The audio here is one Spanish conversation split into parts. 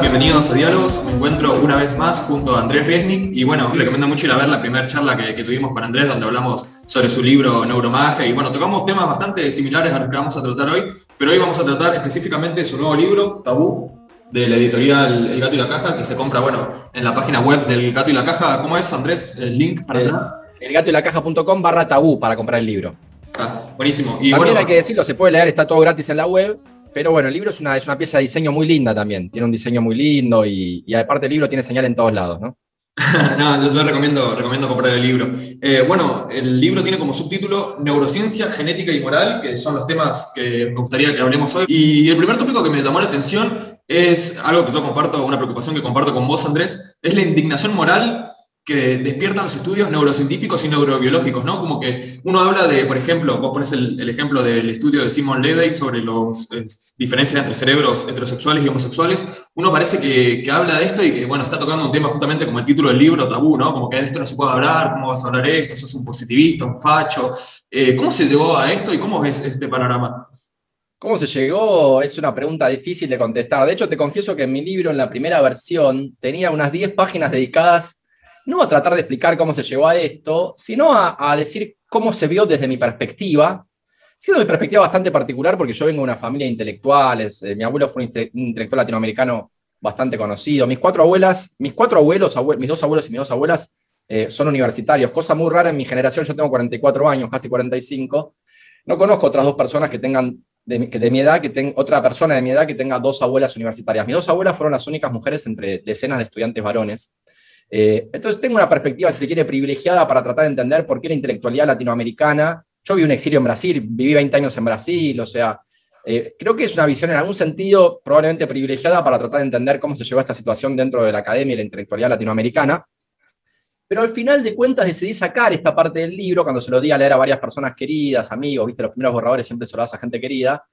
bienvenidos a Diálogos. Me encuentro una vez más junto a Andrés Riesnik y bueno, recomiendo mucho ir a ver la primera charla que, tuvimos con Andrés donde hablamos sobre su libro Neuromagia y bueno, tocamos temas bastante similares a los que vamos a tratar hoy, pero hoy vamos a tratar específicamente su nuevo libro, Tabú, de la editorial El Gato y la Caja, que se compra, bueno, en la página web del Gato y la Caja. ¿Cómo es, Andrés, el link para atrás? Elgatoylacaja.com barra tabú para comprar el libro. Ah, buenísimo. Y También hay que decirlo, se puede leer, está todo gratis en la web, pero bueno, el libro es una, es una pieza de diseño muy linda también. Tiene un diseño muy lindo y, aparte el libro tiene señal en todos lados, ¿no? no, yo recomiendo, recomiendo comprar el libro. Eh, bueno, el libro tiene como subtítulo Neurociencia, Genética y Moral, que son los temas que me gustaría que hablemos hoy. Y el primer tópico que me llamó la atención es algo que yo comparto, una preocupación que comparto con vos, Andrés, es la indignación moral que despiertan los estudios neurocientíficos y neurobiológicos, ¿no? Como que uno habla de, por ejemplo, vos pones el, ejemplo del estudio de Simon Levy sobre las eh, diferencias entre cerebros heterosexuales y homosexuales, uno parece que, habla de esto y que, bueno, está tocando un tema justamente como el título del libro, tabú, ¿no? Como que de esto no se puede hablar, ¿cómo vas a hablar esto? Sos un positivista, un facho. Eh, ¿Cómo se llegó a esto y cómo ves este panorama? ¿Cómo se llegó? Es una pregunta difícil de contestar. De hecho, te confieso que en mi libro, en la primera versión, tenía unas 10 páginas dedicadas no a tratar de explicar cómo se llegó a esto, sino a, decir cómo se vio desde mi perspectiva, siendo mi perspectiva bastante particular porque yo vengo de una familia de intelectuales, eh, mi abuelo fue un, intelectual latinoamericano bastante conocido, mis cuatro abuelas, mis cuatro abuelos, mis dos abuelos y mis dos abuelas eh, son universitarios, cosa muy rara en mi generación, yo tengo 44 años, casi 45, no conozco otras dos personas que tengan de, de mi edad, que tenga otra persona de mi edad que tenga dos abuelas universitarias. Mis dos abuelas fueron las únicas mujeres entre decenas de estudiantes varones. Eh, entonces tengo una perspectiva, si se quiere, privilegiada para tratar de entender por qué la intelectualidad latinoamericana, yo vi un exilio en Brasil, viví 20 años en Brasil, o sea, eh, creo que es una visión en algún sentido probablemente privilegiada para tratar de entender cómo se llegó a esta situación dentro de la academia y la intelectualidad latinoamericana. Pero al final de cuentas decidí sacar esta parte del libro cuando se lo di a leer a varias personas queridas, amigos, viste, los primeros borradores siempre se lo das a gente querida,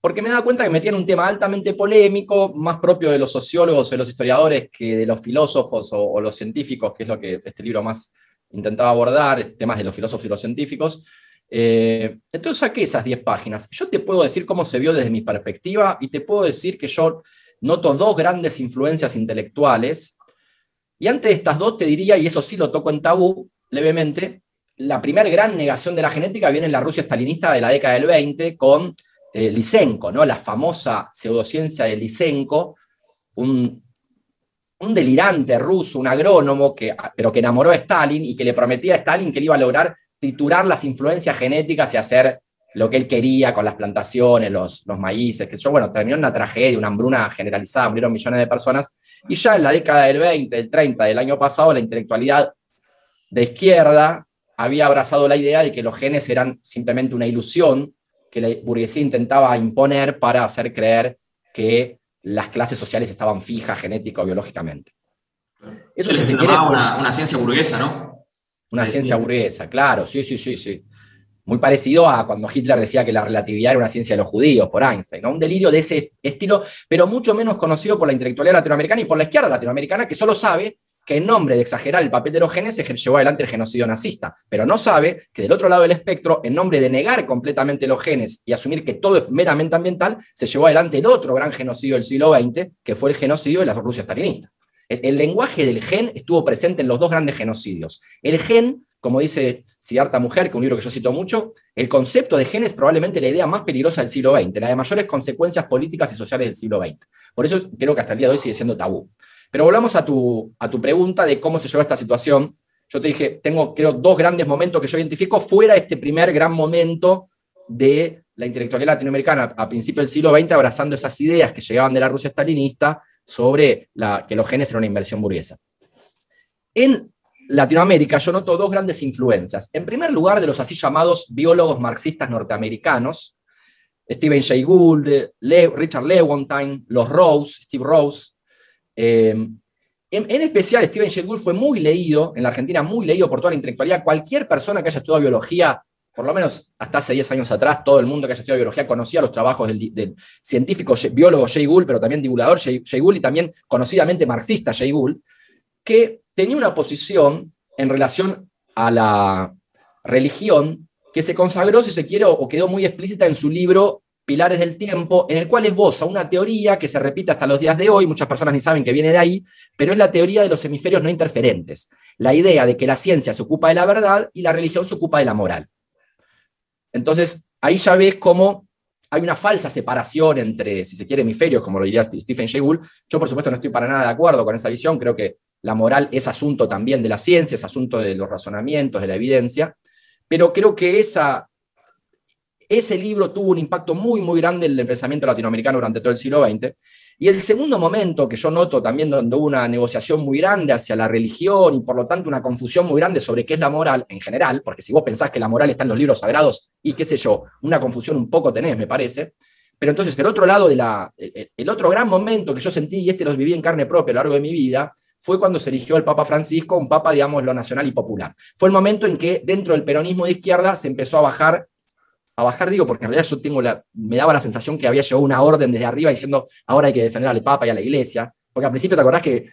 porque me daba cuenta que metían un tema altamente polémico, más propio de los sociólogos o de los historiadores que de los filósofos o, los científicos, que es lo que este libro más intentaba abordar, temas de los filósofos y los científicos. Eh, entonces saqué esas 10 páginas. Yo te puedo decir cómo se vio desde mi perspectiva y te puedo decir que yo noto dos grandes influencias intelectuales. Y antes de estas dos te diría, y eso sí lo toco en tabú levemente, la primera gran negación de la genética viene en la Rusia stalinista de la década del 20 con eh, Lysenko, ¿no? la famosa pseudociencia de Lysenko, un, un, delirante ruso, un agrónomo, que, pero que enamoró a Stalin y que le prometía a Stalin que él iba a lograr triturar las influencias genéticas y hacer lo que él quería con las plantaciones, los, los maíces, que yo, bueno, terminó una tragedia, una hambruna generalizada, murieron millones de personas, y ya en la década del 20, del 30 del año pasado, la intelectualidad de izquierda había abrazado la idea de que los genes eran simplemente una ilusión que la burguesía intentaba imponer para hacer creer que las clases sociales estaban fijas genética o biológicamente. Eso se una, una, ciencia burguesa, ¿no? Una ciencia burguesa, claro, sí, sí, sí, sí. Muy parecido a cuando Hitler decía que la relatividad era una ciencia de los judíos, por Einstein, ¿no? Un delirio de ese estilo, pero mucho menos conocido por la intelectualidad latinoamericana y por la izquierda latinoamericana, que solo sabe que en nombre de exagerar el papel de los genes se llevó adelante el genocidio nazista, pero no sabe que del otro lado del espectro, en nombre de negar completamente los genes y asumir que todo es meramente ambiental, se llevó adelante el otro gran genocidio del siglo XX, que fue el genocidio de la Rusia stalinista. El, lenguaje del gen estuvo presente en los dos grandes genocidios. El gen, como dice Siddhartha Mujer, que es un libro que yo cito mucho, el concepto de gen es probablemente la idea más peligrosa del siglo XX, la de mayores consecuencias políticas y sociales del siglo XX. Por eso creo que hasta el día de hoy sigue siendo tabú. Pero volvamos a tu, a tu pregunta de cómo se llegó a esta situación. Yo te dije, tengo creo dos grandes momentos que yo identifico fuera este primer gran momento de la intelectualidad latinoamericana a principios del siglo XX, abrazando esas ideas que llegaban de la Rusia stalinista sobre la, que los genes eran una inversión burguesa. En Latinoamérica yo noto dos grandes influencias. En primer lugar, de los así llamados biólogos marxistas norteamericanos, Stephen Jay Gould, Richard Lewontin, los Rose, Steve Rose, Em, en, especial, Steven Jay Gould fue muy leído, en la Argentina, muy leído por toda la intelectualidad. Cualquier persona que haya estudiado biología, por lo menos hasta hace 10 años atrás, todo el mundo que haya estudiado biología conocía los trabajos del, científico biólogo Jay Gould, pero también divulgador Jay, Gould y también conocidamente marxista Jay Gould, que tenía una posición en relación a la religión que se consagró, si se quiere, o quedó muy explícita en su libro pilares del tiempo, en el cual esboza una teoría que se repite hasta los días de hoy, muchas personas ni saben que viene de ahí, pero es la teoría de los hemisferios no interferentes. La idea de que la ciencia se ocupa de la verdad y la religión se ocupa de la moral. Entonces, ahí ya ves cómo hay una falsa separación entre, si se quiere, hemisferios, como lo diría Stephen Jay Gould. Yo, por supuesto, no estoy para nada de acuerdo con esa visión. Creo que la moral es asunto también de la ciencia, es asunto de los razonamientos, de la evidencia. Pero creo que esa, ese libro tuvo un impacto muy, muy grande en el pensamiento latinoamericano durante todo el siglo XX. Y el segundo momento que yo noto también donde hubo una negociación muy grande hacia la religión y por lo tanto una confusión muy grande sobre qué es la moral en general, porque si vos pensás que la moral está en los libros sagrados y qué sé yo, una confusión un poco tenés, me parece. Pero entonces el otro lado de la, el otro gran momento que yo sentí, y este lo viví en carne propia a lo largo de mi vida, fue cuando se eligió el Papa Francisco, un papa, digamos, lo nacional y popular. Fue el momento en que dentro del peronismo de izquierda se empezó a bajar a bajar, digo, porque en realidad yo tengo la, me daba la sensación que había llegado una orden desde arriba diciendo ahora hay que defender al Papa y a la Iglesia, porque al principio te acordás que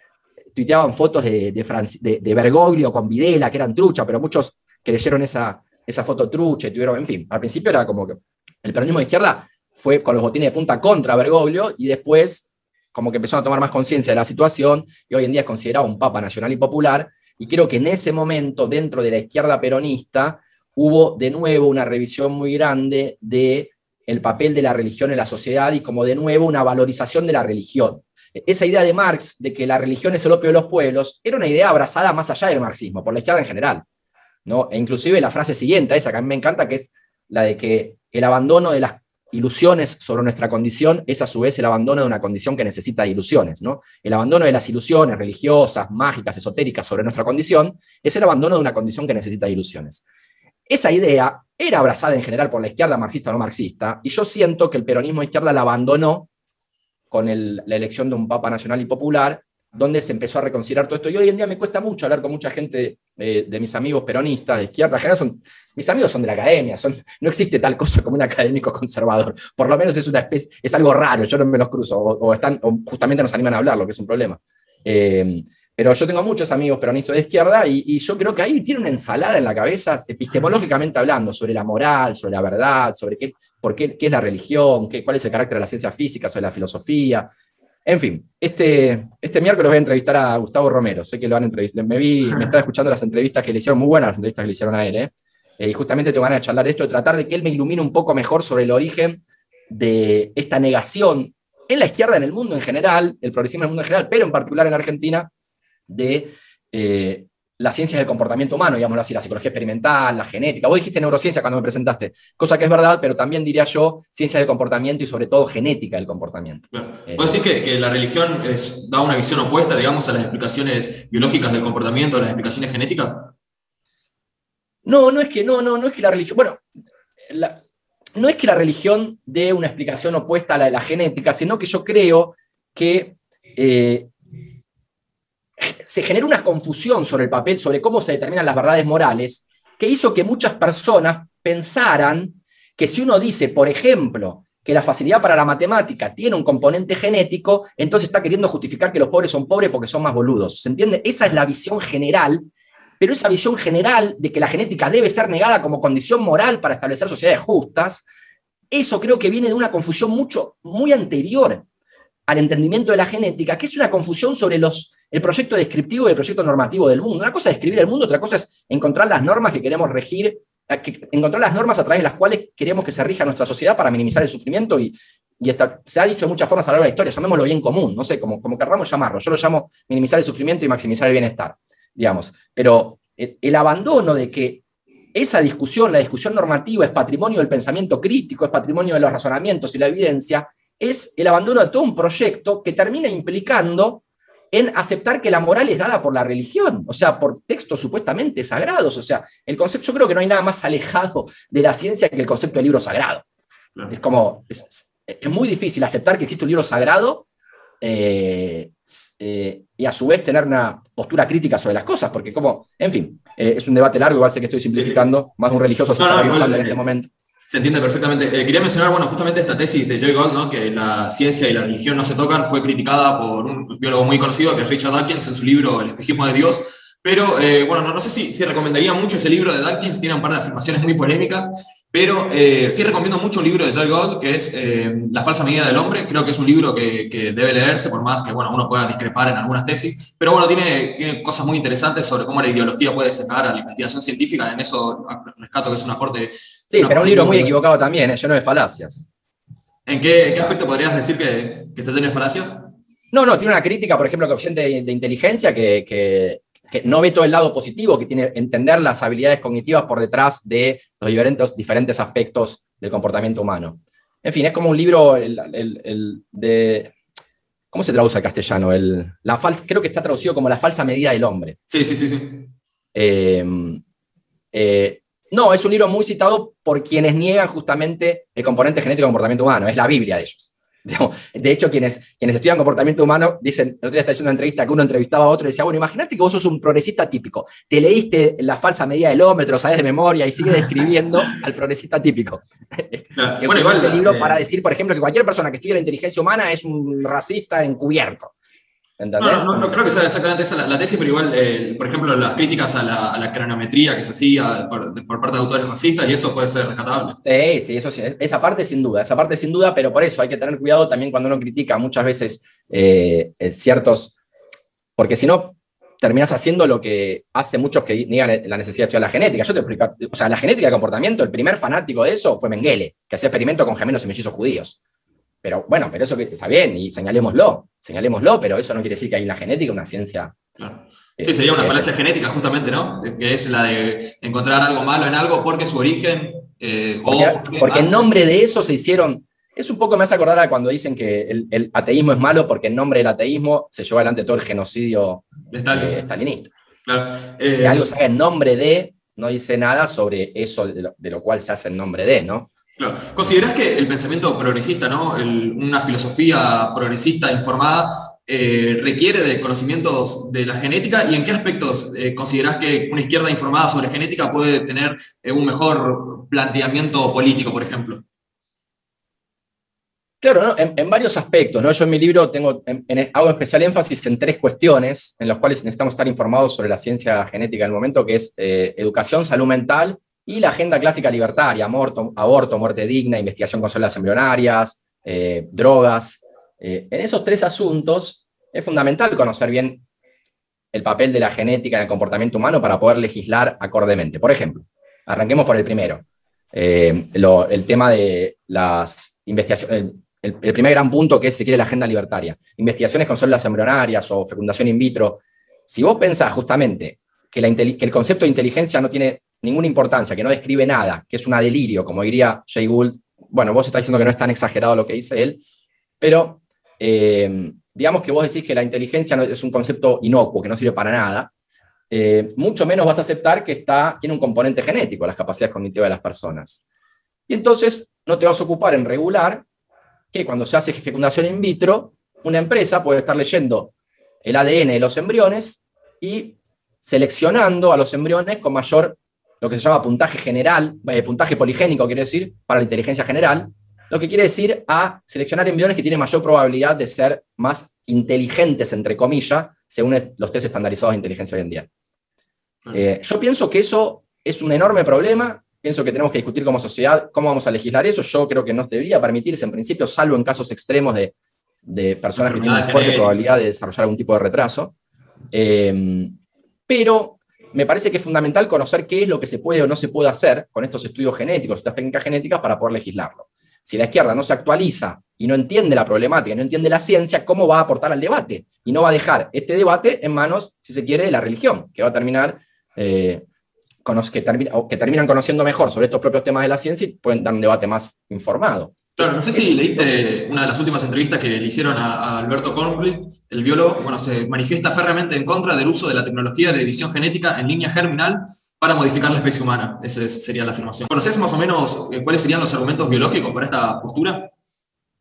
tuiteaban fotos de, Bergoglio con Videla, que eran trucha, pero muchos creyeron esa, esa foto trucha y tuvieron, en fin, al principio era como que el peronismo de izquierda fue con los botines de punta contra Bergoglio y después como que empezaron a tomar más conciencia de la situación y hoy en día es considerado un papa nacional y popular. Y creo que en ese momento dentro de la izquierda peronista hubo de nuevo una revisión muy grande de el papel de la religión en la sociedad y como de nuevo una valorización de la religión. Esa idea de Marx de que la religión es el opio de los pueblos era una idea abrazada más allá del marxismo, por la izquierda en general. ¿no? E inclusive la frase siguiente, esa que a mí me encanta, que es la de que el abandono de las ilusiones sobre nuestra condición es a su vez el abandono de una condición que necesita ilusiones. ¿no? El abandono de las ilusiones religiosas, mágicas, esotéricas sobre nuestra condición es el abandono de una condición que necesita ilusiones. Esa idea era abrazada en general por la izquierda marxista o no marxista, y yo siento que el peronismo de izquierda la abandonó con la elección de un Papa Nacional y Popular, donde se empezó a reconsiderar todo esto. Y hoy en día me cuesta mucho hablar con mucha gente eh, de mis amigos peronistas de izquierda. general son, mis amigos son de la academia, son, no existe tal cosa como un académico conservador. Por lo menos es una especie, es algo raro, yo no me los cruzo, o, están, justamente nos animan a hablar, lo que es un problema. Eh, pero yo tengo muchos amigos peronistas de izquierda y, yo creo que ahí tiene una ensalada en la cabeza, epistemológicamente hablando, sobre la moral, sobre la verdad, sobre qué, por qué, qué es la religión, qué, cuál es el carácter de la ciencia física, sobre la filosofía. En fin, este, este miércoles voy a entrevistar a Gustavo Romero. Sé que lo han entrevistado. Me vi, me estaba escuchando las entrevistas que le hicieron, muy buenas las entrevistas que le hicieron a él. ¿eh? eh y justamente te van a charlar de esto, de tratar de que él me ilumine un poco mejor sobre el origen de esta negación en la izquierda, en el mundo en general, el progresismo en el mundo en general, pero en particular en Argentina, de eh, las ciencias del comportamiento humano, digámoslo así, la psicología experimental, la genética. Vos dijiste neurociencia cuando me presentaste, cosa que es verdad, pero también diría yo ciencias del comportamiento y sobre todo genética del comportamiento. Eh, ¿Vos decís que, la religión da una visión opuesta, digamos, a las explicaciones biológicas del comportamiento, a las explicaciones genéticas? No, no es que, no, no, no es que la religión, bueno, no es que la religión dé una explicación opuesta a la de la genética, sino que yo creo que eh, se genera una confusión sobre el papel, sobre cómo se determinan las verdades morales, que hizo que muchas personas pensaran que si uno dice, por ejemplo, que la facilidad para la matemática tiene un componente genético, entonces está queriendo justificar que los pobres son pobres porque son más boludos. ¿Se entiende? Esa es la visión general, pero esa visión general de que la genética debe ser negada como condición moral para establecer sociedades justas, eso creo que viene de una confusión mucho, muy anterior al entendimiento de la genética, que es una confusión sobre los el proyecto descriptivo y el proyecto normativo del mundo. Una cosa es describir el mundo, otra cosa es encontrar las normas que queremos regir, eh, encontrar las normas a través de las cuales queremos que se rija nuestra sociedad para minimizar el sufrimiento y, y se ha dicho de muchas formas a lo largo de la historia, llamémoslo bien común, no sé, como, como querramos llamarlo. Yo lo llamo minimizar el sufrimiento y maximizar el bienestar, digamos. Pero el, el abandono de que esa discusión, la discusión normativa, es patrimonio del pensamiento crítico, es patrimonio de los razonamientos y la evidencia, es el abandono de todo un proyecto que termina implicando en aceptar que la moral es dada por la religión, o sea, por textos supuestamente sagrados. O sea, el concepto, yo creo que no hay nada más alejado de la ciencia que el concepto de libro sagrado. Es como, es, muy difícil aceptar que existe un libro sagrado eh, eh, y a su vez tener una postura crítica sobre las cosas, porque como, en fin, eh, es un debate largo, igual sé que estoy simplificando, más un religioso se está en este momento. Se entiende perfectamente. Eh, quería mencionar, bueno, justamente esta tesis de Joy Gold, ¿no? que la ciencia y la religión no se tocan, fue criticada por un biólogo muy conocido, que es Richard Dawkins, en su libro El espejismo de Dios. Pero, eh, bueno, no, no, sé si, si recomendaría mucho ese libro de Dawkins, tiene un par de afirmaciones muy polémicas, Pero eh, sí recomiendo mucho un libro de Joy Gold, que es eh, La falsa medida del hombre. Creo que es un libro que, debe leerse, por más que bueno, uno pueda discrepar en algunas tesis. Pero bueno, tiene, tiene cosas muy interesantes sobre cómo la ideología puede sacar a la investigación científica. En eso rescato que es un aporte. Sí, pero un libro muy equivocado también, ¿eh? lleno de falacias. ¿En qué, aspecto podrías decir que, que está lleno de falacias? No, no, tiene una crítica, por ejemplo, coeficiente de, de inteligencia que, que, no ve todo el lado positivo, que tiene entender las habilidades cognitivas por detrás de los diferentes, diferentes aspectos del comportamiento humano. En fin, es como un libro de... ¿Cómo se traduce al castellano? El, la creo que está traducido como la falsa medida del hombre. Sí, sí, sí. sí. Eh, eh, no, es un libro muy citado por quienes niegan justamente el componente genético del comportamiento humano. Es la Biblia de ellos. De hecho, quienes, quienes estudian comportamiento humano dicen, el otro día estaba haciendo una entrevista que uno entrevistaba a otro y decía, bueno, imagínate que vos sos un progresista típico, te leíste la falsa medida del hombre, lo sabes de memoria y sigues describiendo al progresista típico. bueno, igual, ese libro eh, para decir, por ejemplo, que cualquier persona que estudie la inteligencia humana es un racista encubierto. No, no, creo que sea exactamente esa la, tesis, pero igual, eh, por ejemplo, las críticas a la, a cronometría que se hacía por, parte de autores racistas, y eso puede ser rescatable. Sí, sí, eso sí, esa parte sin duda, esa parte sin duda, pero por eso hay que tener cuidado también cuando uno critica muchas veces eh, ciertos, porque si no, terminas haciendo lo que hace muchos que niegan la necesidad de estudiar la genética. Yo te explico, o sea, la genética de comportamiento, el primer fanático de eso fue Mengele, que hacía experimentos con gemelos y mellizos judíos. Pero bueno, pero eso está bien, y señalémoslo, señalémoslo, pero eso no quiere decir que hay una genética, una ciencia. Sí, sería una falacia genética, justamente, ¿no? Que es la de encontrar algo malo en algo porque su origen. Eh, porque, en nombre de eso se hicieron. Es un poco, me hace acordar a cuando dicen que el, ateísmo es malo porque en nombre del ateísmo se llevó adelante todo el genocidio de eh, stalinista. Claro. que eh, algo se haga en nombre de, no dice nada sobre eso de lo cual se hace en nombre de, ¿no? Claro. ¿Considerás que el pensamiento progresista, ¿no? una filosofía progresista informada, eh, requiere de conocimientos de la genética y en qué aspectos eh, considerás que una izquierda informada sobre genética puede tener eh, un mejor planteamiento político, por ejemplo? Claro, en, varios aspectos. Yo en mi libro tengo, hago especial énfasis en tres cuestiones en las cuales necesitamos estar informados sobre la ciencia genética en el momento, que es educación, salud mental y la agenda clásica libertaria, aborto, muerte digna, investigación con células embrionarias, eh, drogas. Eh, en esos tres asuntos es fundamental conocer bien el papel de la genética en el comportamiento humano para poder legislar acordemente. Por ejemplo, arranquemos por el primero. Eh, el tema de las investigaciones, el, primer gran punto que es, si quiere, la agenda libertaria. Investigaciones con células embrionarias o fecundación in vitro. Si vos pensás justamente que el concepto de inteligencia no tiene ninguna importancia, que no describe nada, que es una delirio, como diría Jay Gould. Bueno, vos estás diciendo que no es tan exagerado lo que dice él, pero eh, digamos que vos decís que la inteligencia es un concepto inocuo, que no sirve para nada, eh, mucho menos vas a aceptar que está, tiene un componente genético, las capacidades cognitivas de las personas. Y entonces no te vas a ocupar en regular que cuando se hace fecundación in vitro, una empresa puede estar leyendo el ADN de los embriones y seleccionando a los embriones con mayor lo que se llama puntaje general, eh, puntaje poligénico, quiere decir, para la inteligencia general, lo que quiere decir a seleccionar embriones que tienen mayor probabilidad de ser más inteligentes, entre comillas, según los test estandarizados de inteligencia hoy en día. Eh, yo pienso que eso es un enorme problema, pienso que tenemos que discutir como sociedad cómo vamos a legislar eso, yo creo que no debería permitirse en principio, salvo en casos extremos de, personas que tienen fuerte probabilidad de desarrollar algún tipo de retraso. Eh, pero me parece que es fundamental conocer qué es lo que se puede o no se puede hacer con estos estudios genéticos, estas técnicas genéticas, para poder legislarlo. Si la izquierda no se actualiza y no entiende la problemática, no entiende la ciencia, ¿cómo va a aportar al debate? Y no va a dejar este debate en manos, si se quiere, de la religión, que va a terminar, eh, que, que terminan conociendo mejor sobre estos propios temas de la ciencia y pueden dar un debate más informado. Claro, no sé si leíste una de las últimas entrevistas que le hicieron a, Alberto Kornblit, el biólogo, bueno, se manifiesta férreamente en contra del uso de la tecnología de edición genética en línea germinal para modificar la especie humana. Esa sería la afirmación. ¿Conoces más o menos eh, cuáles serían los argumentos biológicos para esta postura?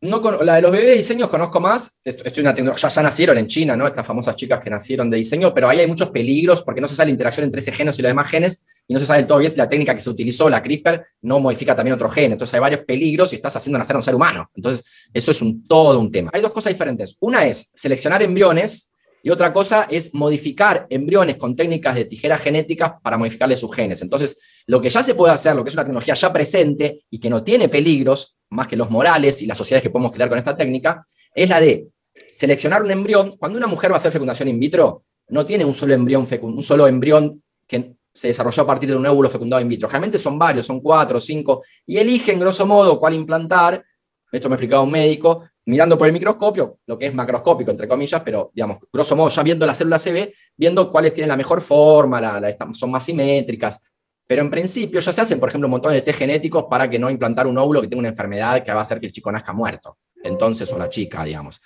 No, la de los bebés de diseños conozco más. Estoy una ya, ya, nacieron en China, ¿no? Estas famosas chicas que nacieron de diseño, pero ahí hay muchos peligros porque no se sabe la interacción entre ese gen y los demás genes y no se sabe del todo bien si la técnica que se utilizó, la CRISPR, no modifica también otro gen. Entonces hay varios peligros y estás haciendo nacer a un ser humano. Entonces, eso es todo un tema. Hay dos cosas diferentes. Una es seleccionar embriones y otra cosa es modificar embriones con técnicas de tijeras genéticas para modificarle sus genes. Entonces, lo que ya se puede hacer, lo que es una tecnología ya presente y que no tiene peligros, más que los morales y las sociedades que podemos crear con esta técnica, es la de seleccionar un embrión. Cuando una mujer va a hacer fecundación in vitro, no tiene un solo embrión, un solo embrión que se desarrolló a partir de un óvulo fecundado in vitro. Realmente son varios, son cuatro, cinco, y eligen, grosso modo, cuál implantar. Esto me explicaba un médico, mirando por el microscopio, lo que es macroscópico, entre comillas, pero, digamos, grosso modo, ya viendo la célula CB, viendo cuáles tienen la mejor forma, son más simétricas. Pero en principio ya se hacen, por ejemplo, un montón de test genéticos para que no implantar un óvulo que tenga una enfermedad que va a hacer que el chico nazca muerto. Entonces, o la chica, digamos.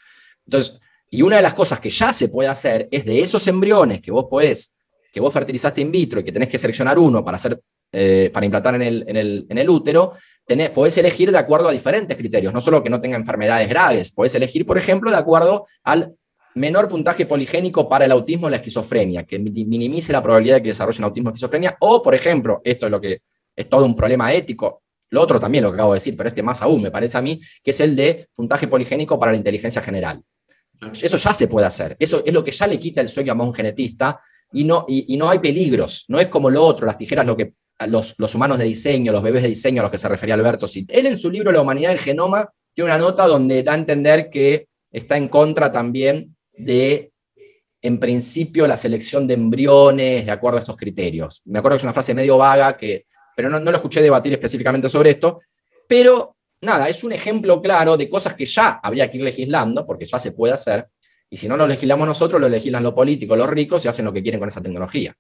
Entonces, y una de las cosas que ya se puede hacer es de esos embriones que vos podés, que vos fertilizaste in vitro y que tenés que seleccionar uno para, hacer, eh, para implantar en el, en el, en el útero, tenés, podés elegir de acuerdo a diferentes criterios, no solo que no tenga enfermedades graves, podés elegir, por ejemplo, de acuerdo al menor puntaje poligénico para el autismo o la esquizofrenia, que minimice la probabilidad de que desarrollen autismo o esquizofrenia, o, por ejemplo, esto es lo que es todo un problema ético, lo otro también lo que acabo de decir, pero este más aún me parece a mí, que es el de puntaje poligénico para la inteligencia general. Eso ya se puede hacer. Eso es lo que ya le quita el sueño a un genetista y no, y, no hay peligros. No es como lo otro, las tijeras, lo que los, los, humanos de diseño, los bebés de diseño a los que se refería Alberto. Él en su libro La humanidad del genoma tiene una nota donde da a entender que está en contra también de, en principio, la selección de embriones de acuerdo a estos criterios. Me acuerdo que es una frase medio vaga, que, pero no, no lo escuché debatir específicamente sobre esto, pero nada, es un ejemplo claro de cosas que ya habría que ir legislando, porque ya se puede hacer, y si no lo legislamos nosotros, lo legislan los políticos, los ricos, y hacen lo que quieren con esa tecnología.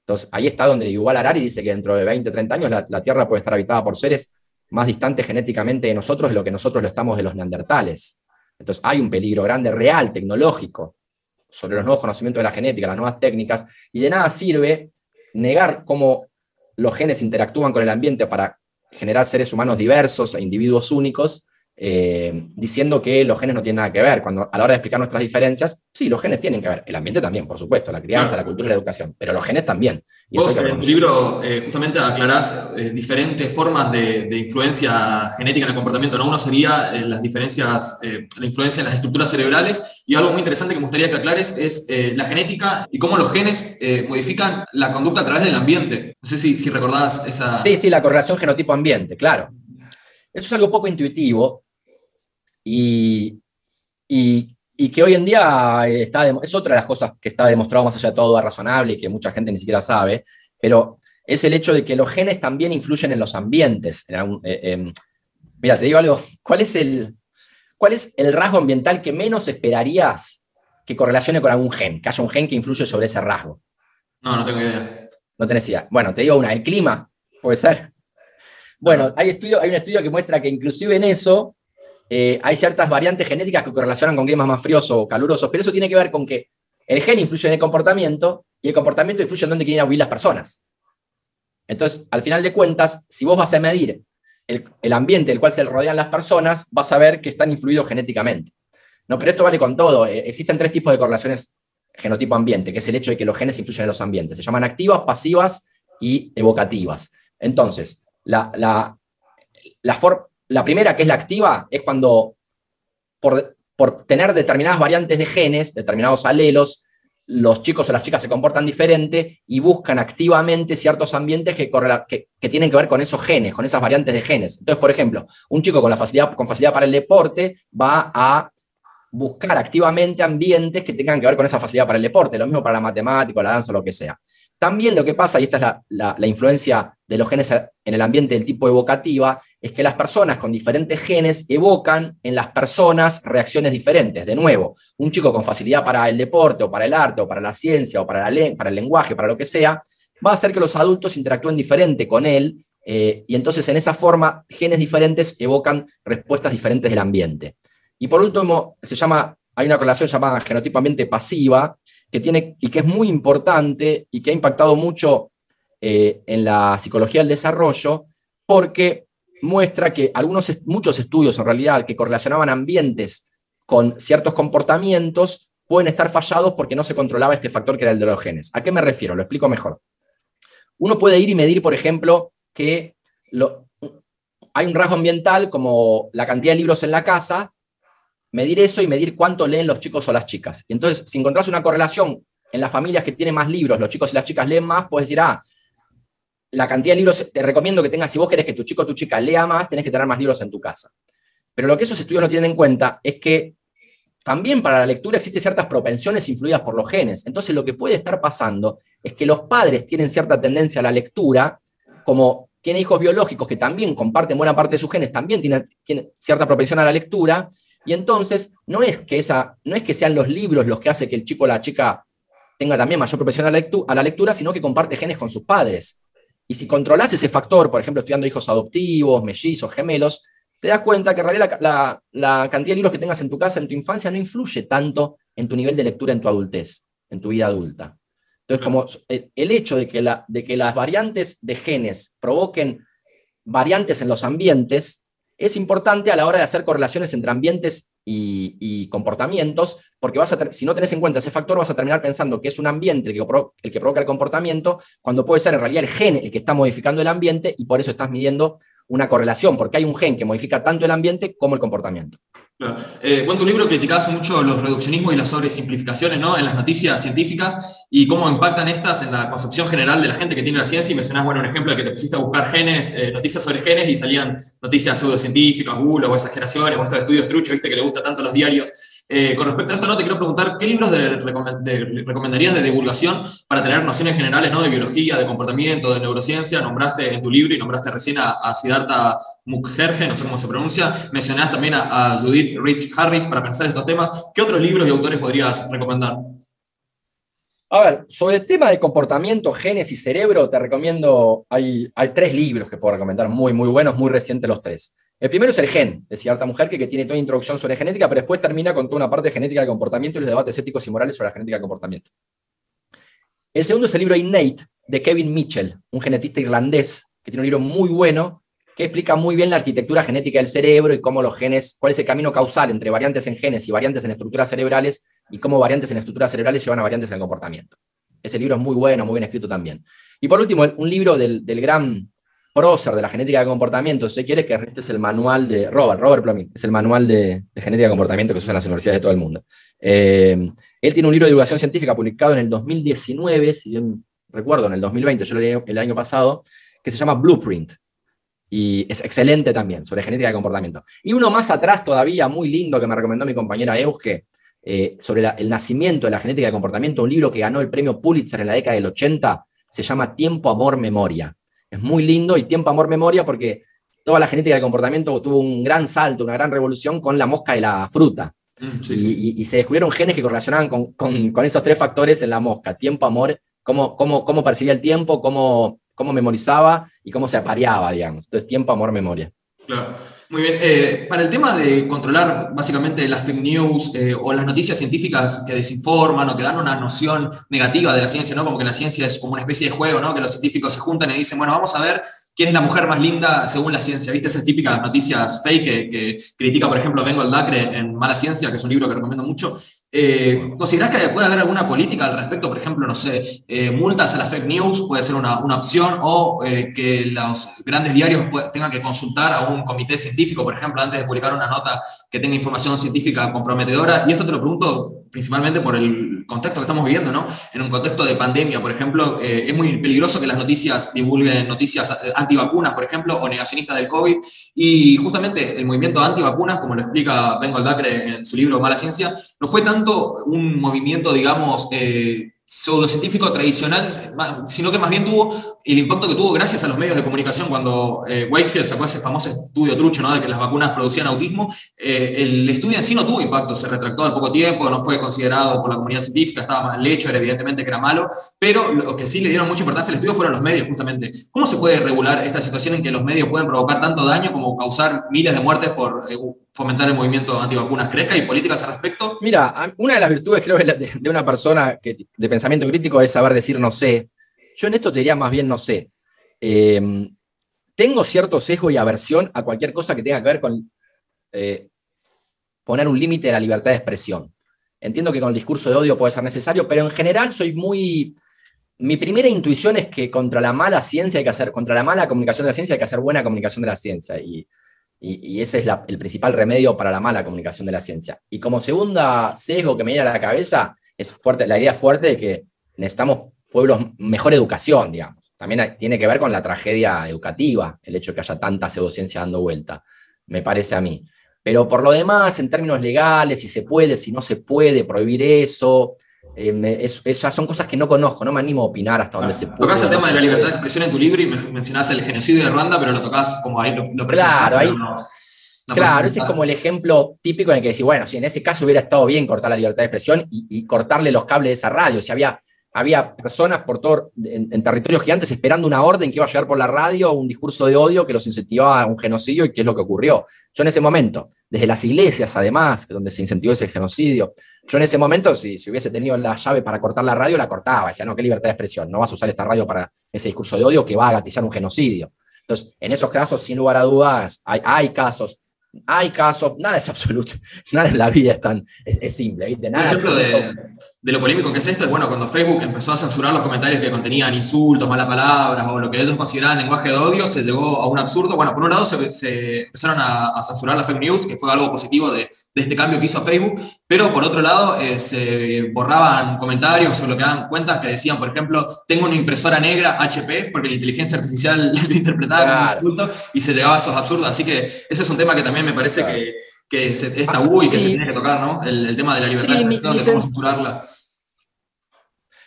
Entonces, ahí está donde igual Arari dice que dentro de 20, 30 años la, Tierra puede estar habitada por seres más distantes genéticamente de nosotros de lo que nosotros lo estamos de los neandertales. Entonces, hay un peligro grande, real, tecnológico, sobre los nuevos conocimientos de la genética, las nuevas técnicas, y de nada sirve negar cómo los genes interactúan con el ambiente para generar seres humanos diversos e individuos únicos, eh, diciendo que los genes no tienen nada que ver. Cuando a la hora de explicar nuestras diferencias, sí, los genes tienen que ver. El ambiente también, por supuesto, la crianza, la cultura y la educación, pero los genes también. Vos en tu libro eh, justamente aclarás eh, diferentes formas de, influencia genética en el comportamiento. ¿no? Uno sería las diferencias, la influencia en las estructuras cerebrales, y algo muy interesante que me gustaría que aclares es la genética y cómo los genes modifican la conducta a través del ambiente. No sé si, si recordás esa... Sí, sí, la correlación genotipo-ambiente, claro. Eso es algo poco intuitivo, y, que hoy en día está, es otra de las cosas que está demostrado más allá de todo razonable y que mucha gente ni siquiera sabe, pero es el hecho de que los genes también influyen en los ambientes. Eh, mira, te digo algo, ¿cuál es, el, ¿cuál es el rasgo ambiental que menos esperarías que correlacione con algún gen? Que haya un gen que influye sobre ese rasgo. No, no tengo idea. No tenés idea. Bueno, te digo una, el clima, puede ser. Bueno, hay, estudio, hay un estudio que muestra que inclusive en eso eh, hay ciertas variantes genéticas que correlacionan con climas más fríos o calurosos, pero eso tiene que ver con que el gen influye en el comportamiento y el comportamiento influye en dónde quieren vivir las personas. Entonces, al final de cuentas, si vos vas a medir el, ambiente del cual se rodean las personas, vas a ver que están influidos genéticamente. No, pero esto vale con todo. Eh, existen tres tipos de correlaciones genotipo-ambiente, que es el hecho de que los genes influyen en los ambientes. Se llaman activas, pasivas y evocativas. Entonces, la, la, la, la primera, que es la activa, es cuando por, tener determinadas variantes de genes, determinados alelos, los chicos o las chicas se comportan diferente y buscan activamente ciertos ambientes que, que, tienen que ver con esos genes, con esas variantes de genes. Entonces, por ejemplo, un chico con, la facilidad, con facilidad para el deporte va a buscar activamente ambientes que tengan que ver con esa facilidad para el deporte, lo mismo para la matemática, la danza lo que sea. También lo que pasa, y esta es la, influencia de los genes en el ambiente del tipo evocativa, es que las personas con diferentes genes evocan en las personas reacciones diferentes. De nuevo, un chico con facilidad para el deporte o para el arte o para la ciencia o para, el lenguaje, para lo que sea, va a hacer que los adultos interactúen diferente con él eh, y entonces en esa forma genes diferentes evocan respuestas diferentes del ambiente. Y por último, se llama, hay una correlación llamada genotipo ambiente pasiva, que tiene y que es muy importante y que ha impactado mucho eh, en la psicología del desarrollo, porque muestra que algunos, muchos estudios en realidad que correlacionaban ambientes con ciertos comportamientos pueden estar fallados porque no se controlaba este factor que era el de los genes. ¿A qué me refiero? Lo explico mejor. Uno puede ir y medir, por ejemplo, que hay un rasgo ambiental como la cantidad de libros en la casa, medir eso y medir cuánto leen los chicos o las chicas. Y entonces, si encontrás una correlación en las familias que tienen más libros, los chicos y las chicas leen más, puedes decir, ah, la cantidad de libros, te recomiendo que tengas, si vos querés que tu chico o tu chica lea más, tenés que tener más libros en tu casa. Pero lo que esos estudios no tienen en cuenta es que también para la lectura existen ciertas propensiones influidas por los genes. Entonces lo que puede estar pasando es que los padres tienen cierta tendencia a la lectura, como tienen hijos biológicos que también comparten buena parte de sus genes, también tienen, cierta propensión a la lectura, y entonces no es, que esa, no es que sean los libros los que hacen que el chico o la chica tenga también mayor propensión a la lectura, sino que comparte genes con sus padres. Y si controlas ese factor, por ejemplo, estudiando hijos adoptivos, mellizos, gemelos, te das cuenta que en realidad la, cantidad de libros que tengas en tu casa, en tu infancia, no influye tanto en tu nivel de lectura en tu adultez, en tu vida adulta. Entonces, como el hecho de que, la, de que las variantes de genes provoquen variantes en los ambientes es importante a la hora de hacer correlaciones entre ambientes y, comportamientos, porque vas a si no tenés en cuenta ese factor, vas a terminar pensando que es un ambiente que, el que provoca el comportamiento, cuando puede ser en realidad el gen el que está modificando el ambiente y por eso estás midiendo una correlación, porque hay un gen que modifica tanto el ambiente como el comportamiento. Claro. Eh, tu libro criticabas mucho los reduccionismos y las sobresimplificaciones ¿no? en las noticias científicas y cómo impactan estas en la concepción general de la gente que tiene la ciencia. Y mencionás, bueno, un ejemplo de que te pusiste a buscar genes, eh, noticias sobre genes y salían noticias pseudocientíficas, bulos o exageraciones o estos estudios truchos, viste, que le gusta tanto a los diarios. Eh, con respecto a esto, ¿no? te quiero preguntar, ¿qué libros recomendarías de divulgación para tener nociones generales ¿no? de biología, de comportamiento, de neurociencia? Nombraste en tu libro y nombraste recién a, Siddhartha Mukherjee, no sé cómo se pronuncia. Mencionaste también a, Judith Rich Harris para pensar estos temas. ¿Qué otros libros y autores podrías recomendar? A ver, sobre el tema de comportamiento, genes y cerebro, te recomiendo, hay, hay tres libros que puedo recomendar, muy, muy buenos, muy recientes los tres. El primero es el gen, de cierta mujer que, tiene toda introducción sobre genética, pero después termina con toda una parte de genética de comportamiento y los debates éticos y morales sobre la genética de comportamiento. El segundo es el libro Innate, de Kevin Mitchell, un genetista irlandés, que tiene un libro muy bueno, que explica muy bien la arquitectura genética del cerebro y cómo los genes, cuál es el camino causal entre variantes en genes y variantes en estructuras cerebrales, y cómo variantes en estructuras cerebrales llevan a variantes en el comportamiento. Ese libro es muy bueno, muy bien escrito también. Y por último, un libro del, del gran prócer de la genética de comportamiento, si quiere, que este es el manual de Robert, Robert Pluming, es el manual de, genética de comportamiento que se usa en las universidades de todo el mundo. Eh, él tiene un libro de divulgación científica publicado en el 2019, si bien recuerdo, en el 2020, yo lo leí el año pasado, que se llama Blueprint. Y es excelente también, sobre genética de comportamiento. Y uno más atrás todavía, muy lindo, que me recomendó mi compañera Euge, eh, sobre el nacimiento de la genética de comportamiento, un libro que ganó el premio Pulitzer en la década del 80, se llama Tiempo, Amor, Memoria es muy lindo y tiempo, amor, memoria, porque toda la genética del comportamiento tuvo un gran salto, una gran revolución con la mosca y la fruta. Mm, y, se descubrieron genes que correlacionaban con, esos tres factores en la mosca, tiempo, amor, cómo, cómo, cómo percibía el tiempo, cómo, cómo memorizaba y cómo se apareaba, digamos. Entonces, tiempo, amor, memoria. Claro. Muy bien. Eh, para el tema de controlar básicamente las fake news eh, o las noticias científicas que desinforman o que dan una noción negativa de la ciencia, ¿no? Como que la ciencia es como una especie de juego, ¿no? Que los científicos se juntan y dicen, bueno, vamos a ver quién es la mujer más linda según la ciencia. ¿Viste esas típicas noticias fake que, critica, por ejemplo, Bengal Dacre en Mala Ciencia, que es un libro que recomiendo mucho? Eh, ¿Considerás que puede haber alguna política al respecto? Por ejemplo, no sé, eh, multas a las fake news puede ser una, opción o eh, que los grandes diarios tengan que consultar a un comité científico, por ejemplo, antes de publicar una nota que tenga información científica comprometedora. Y esto te lo pregunto principalmente por el contexto que estamos viviendo, ¿no? En un contexto de pandemia, por ejemplo, eh, es muy peligroso que las noticias divulguen noticias eh, antivacunas, por ejemplo, o negacionistas del COVID. Y justamente el movimiento antivacunas, como lo explica Bengal Dacre en su libro Mala Ciencia, no fue tanto un movimiento, digamos, eh, pseudocientífico tradicional, sino que más bien tuvo el impacto que tuvo gracias a los medios de comunicación cuando eh, Wakefield sacó ese famoso estudio trucho ¿no? de que las vacunas producían autismo. Eh, el estudio en sí no tuvo impacto, se retractó al poco tiempo, no fue considerado por la comunidad científica, estaba mal hecho, era evidentemente que era malo, pero lo que sí le dieron mucha importancia al estudio fueron los medios, justamente. ¿Cómo se puede regular esta situación en que los medios pueden provocar tanto daño como causar miles de muertes por eh, fomentar el movimiento antivacunas crezca y políticas al respecto? Mira, una de las virtudes creo de, una persona que, de pensamiento crítico es saber decir no sé. Yo en esto te diría más bien no sé. Em, tengo cierto sesgo y aversión a cualquier cosa que tenga que ver con eh, poner un límite a la libertad de expresión. Entiendo que con el discurso de odio puede ser necesario, pero en general soy muy... Mi primera intuición es que contra la mala ciencia hay que hacer, contra la mala comunicación de la ciencia hay que hacer buena comunicación de la ciencia. Y Y, ese es el principal remedio para la mala comunicación de la ciencia. Y como segunda sesgo que me viene a la cabeza, es fuerte, la idea fuerte de que necesitamos pueblos mejor educación, digamos. También tiene que ver con la tragedia educativa, el hecho de que haya tanta pseudociencia dando vuelta, me parece a mí. Pero por lo demás, en términos legales, si se puede, si no se puede prohibir eso, eh, esas son cosas que no conozco, no me animo a opinar hasta donde se puede. Tocás el tema de la libertad de expresión en tu libro y mencionás el genocidio de Ruanda, pero lo tocas como ahí lo, Claro, ahí, claro, ese es como el ejemplo típico en el que decís, bueno, si en ese caso hubiera estado bien cortar la libertad de expresión y, cortarle los cables de esa radio, si había, había personas por todo, en, territorios gigantes esperando una orden que iba a llegar por la radio, un discurso de odio que los incentivaba a un genocidio y qué es lo que ocurrió. Yo en ese momento, desde las iglesias además, donde se incentivó ese genocidio, yo en ese momento, si, si, hubiese tenido la llave para cortar la radio, la cortaba. Decía, no, qué libertad de expresión. No vas a usar esta radio para ese discurso de odio que va a gatizar un genocidio. Entonces, en esos casos, sin lugar a dudas, hay, hay casos hay casos, nada es absoluto, nada en la vida es tan es, simple, ¿viste? Nada ejemplo de, lo polémico que es esto es, bueno, cuando Facebook empezó a censurar los comentarios que contenían insultos, malas palabras o lo que ellos consideraban lenguaje de odio, se llegó a un absurdo. Bueno, por un lado se, empezaron a, censurar las fake news, que fue algo positivo de, este cambio que hizo Facebook, pero por otro lado eh, se borraban comentarios, se bloqueaban cuentas que decían, por ejemplo, tengo una impresora negra HP, porque la inteligencia artificial lo interpretaba como insulto, y se llegaba a esos absurdos. Así que ese es un tema que también me parece que, que es, tabú y que se tiene que tocar, ¿no? El, tema de la libertad de expresión, de cómo censurarla.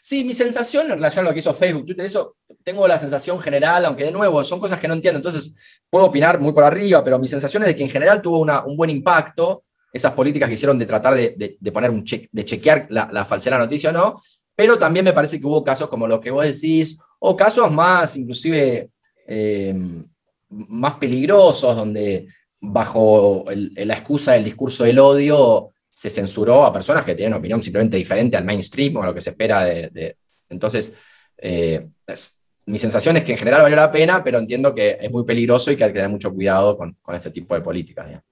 Sí, mi sensación en relación a lo que hizo Facebook, Twitter, eso tengo la sensación general, aunque de nuevo son cosas que no entiendo, entonces puedo opinar muy por arriba, pero mi sensación es de que en general tuvo un buen impacto esas políticas que hicieron de tratar de, poner un check, de chequear la, la falsedad de la noticia o no, pero también me parece que hubo casos como los que vos decís, o casos más, inclusive, eh, más peligrosos, donde bajo la excusa del discurso del odio, se censuró a personas que tienen opinión simplemente diferente al mainstream o a lo que se espera de... entonces, eh, mi sensación es que en general valió la pena, pero entiendo que es muy peligroso y que hay que tener mucho cuidado con este tipo de políticas.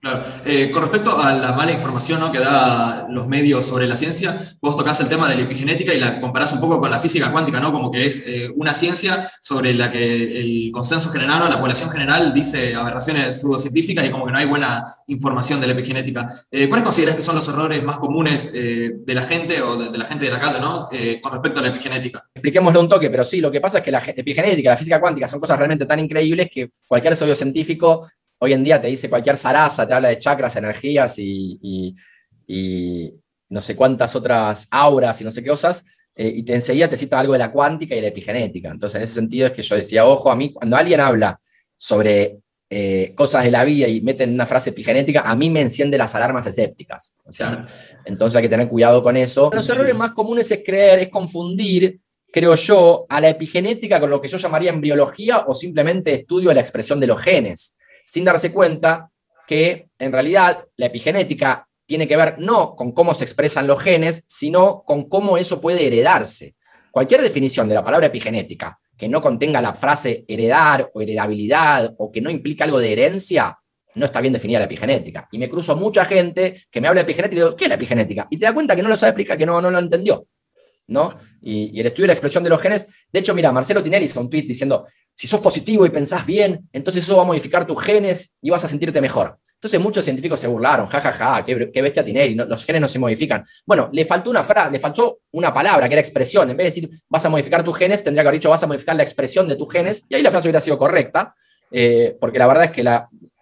Claro. Eh, con respecto a la mala información que da los medios sobre la ciencia, vos tocás el tema de la epigenética y la comparás un poco con la física cuántica, ¿no? Como que es eh, una ciencia sobre la que el consenso general, la población general dice aberraciones pseudocientíficas y como que no hay buena información de la epigenética. Eh, ¿Cuáles consideras que son los errores más comunes de la gente o de, la gente de la calle, ¿no? con respecto a la epigenética? Expliquémoslo un toque, pero sí, lo que pasa es que la epigenética, la física cuántica son cosas realmente tan increíbles que cualquier científico hoy en día te dice cualquier zaraza, te habla de chakras, energías y, no sé cuántas otras auras y no sé qué cosas, eh, y te enseguida te cita algo de la cuántica y la epigenética. Entonces, en ese sentido es que yo decía, ojo, a mí, cuando alguien habla sobre eh, cosas de la vida y meten una frase epigenética, a mí me enciende las alarmas escépticas. O sea, entonces hay que tener cuidado con eso. Los errores más comunes es creer, es confundir, creo yo, a la epigenética con lo que yo llamaría embriología o simplemente estudio de la expresión de los genes sin darse cuenta que en realidad la epigenética tiene que ver no con cómo se expresan los genes, sino con cómo eso puede heredarse. Cualquier definición de la palabra epigenética que no contenga la frase heredar o heredabilidad o que no implica algo de herencia, no está bien definida la epigenética. Y me cruzo mucha gente que me habla de epigenética y digo, ¿qué es la epigenética? Y te das cuenta que no lo sabe explicar, que no, no lo entendió. ¿no? Y, y, el estudio de la expresión de los genes, de hecho, mira, Marcelo Tinelli hizo un tweet diciendo, si sos positivo y pensás bien, entonces eso va a modificar tus genes y vas a sentirte mejor. Entonces muchos científicos se burlaron, jajaja, ja, ja, qué, bestia Tinelli, los genes no se modifican. Bueno, le faltó una frase, le faltó una palabra que era expresión. En vez de decir vas a modificar tus genes, tendría que haber dicho vas a modificar la expresión de tus genes, y ahí la frase hubiera sido correcta, eh, porque la verdad es que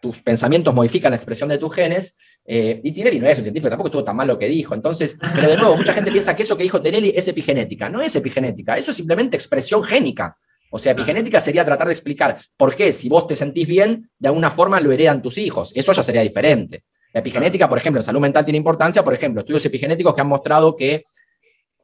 tus pensamientos modifican la expresión de tus genes, eh, y Tinelli no es un científico, tampoco estuvo tan mal lo que dijo. Entonces, pero de nuevo, mucha gente piensa que eso que dijo Tinelli es epigenética. No es epigenética, eso es simplemente expresión génica. O sea, epigenética sería tratar de explicar por qué si vos te sentís bien, de alguna forma lo heredan tus hijos. Eso ya sería diferente. La epigenética, por ejemplo, en salud mental tiene importancia, por ejemplo, estudios epigenéticos que han mostrado que,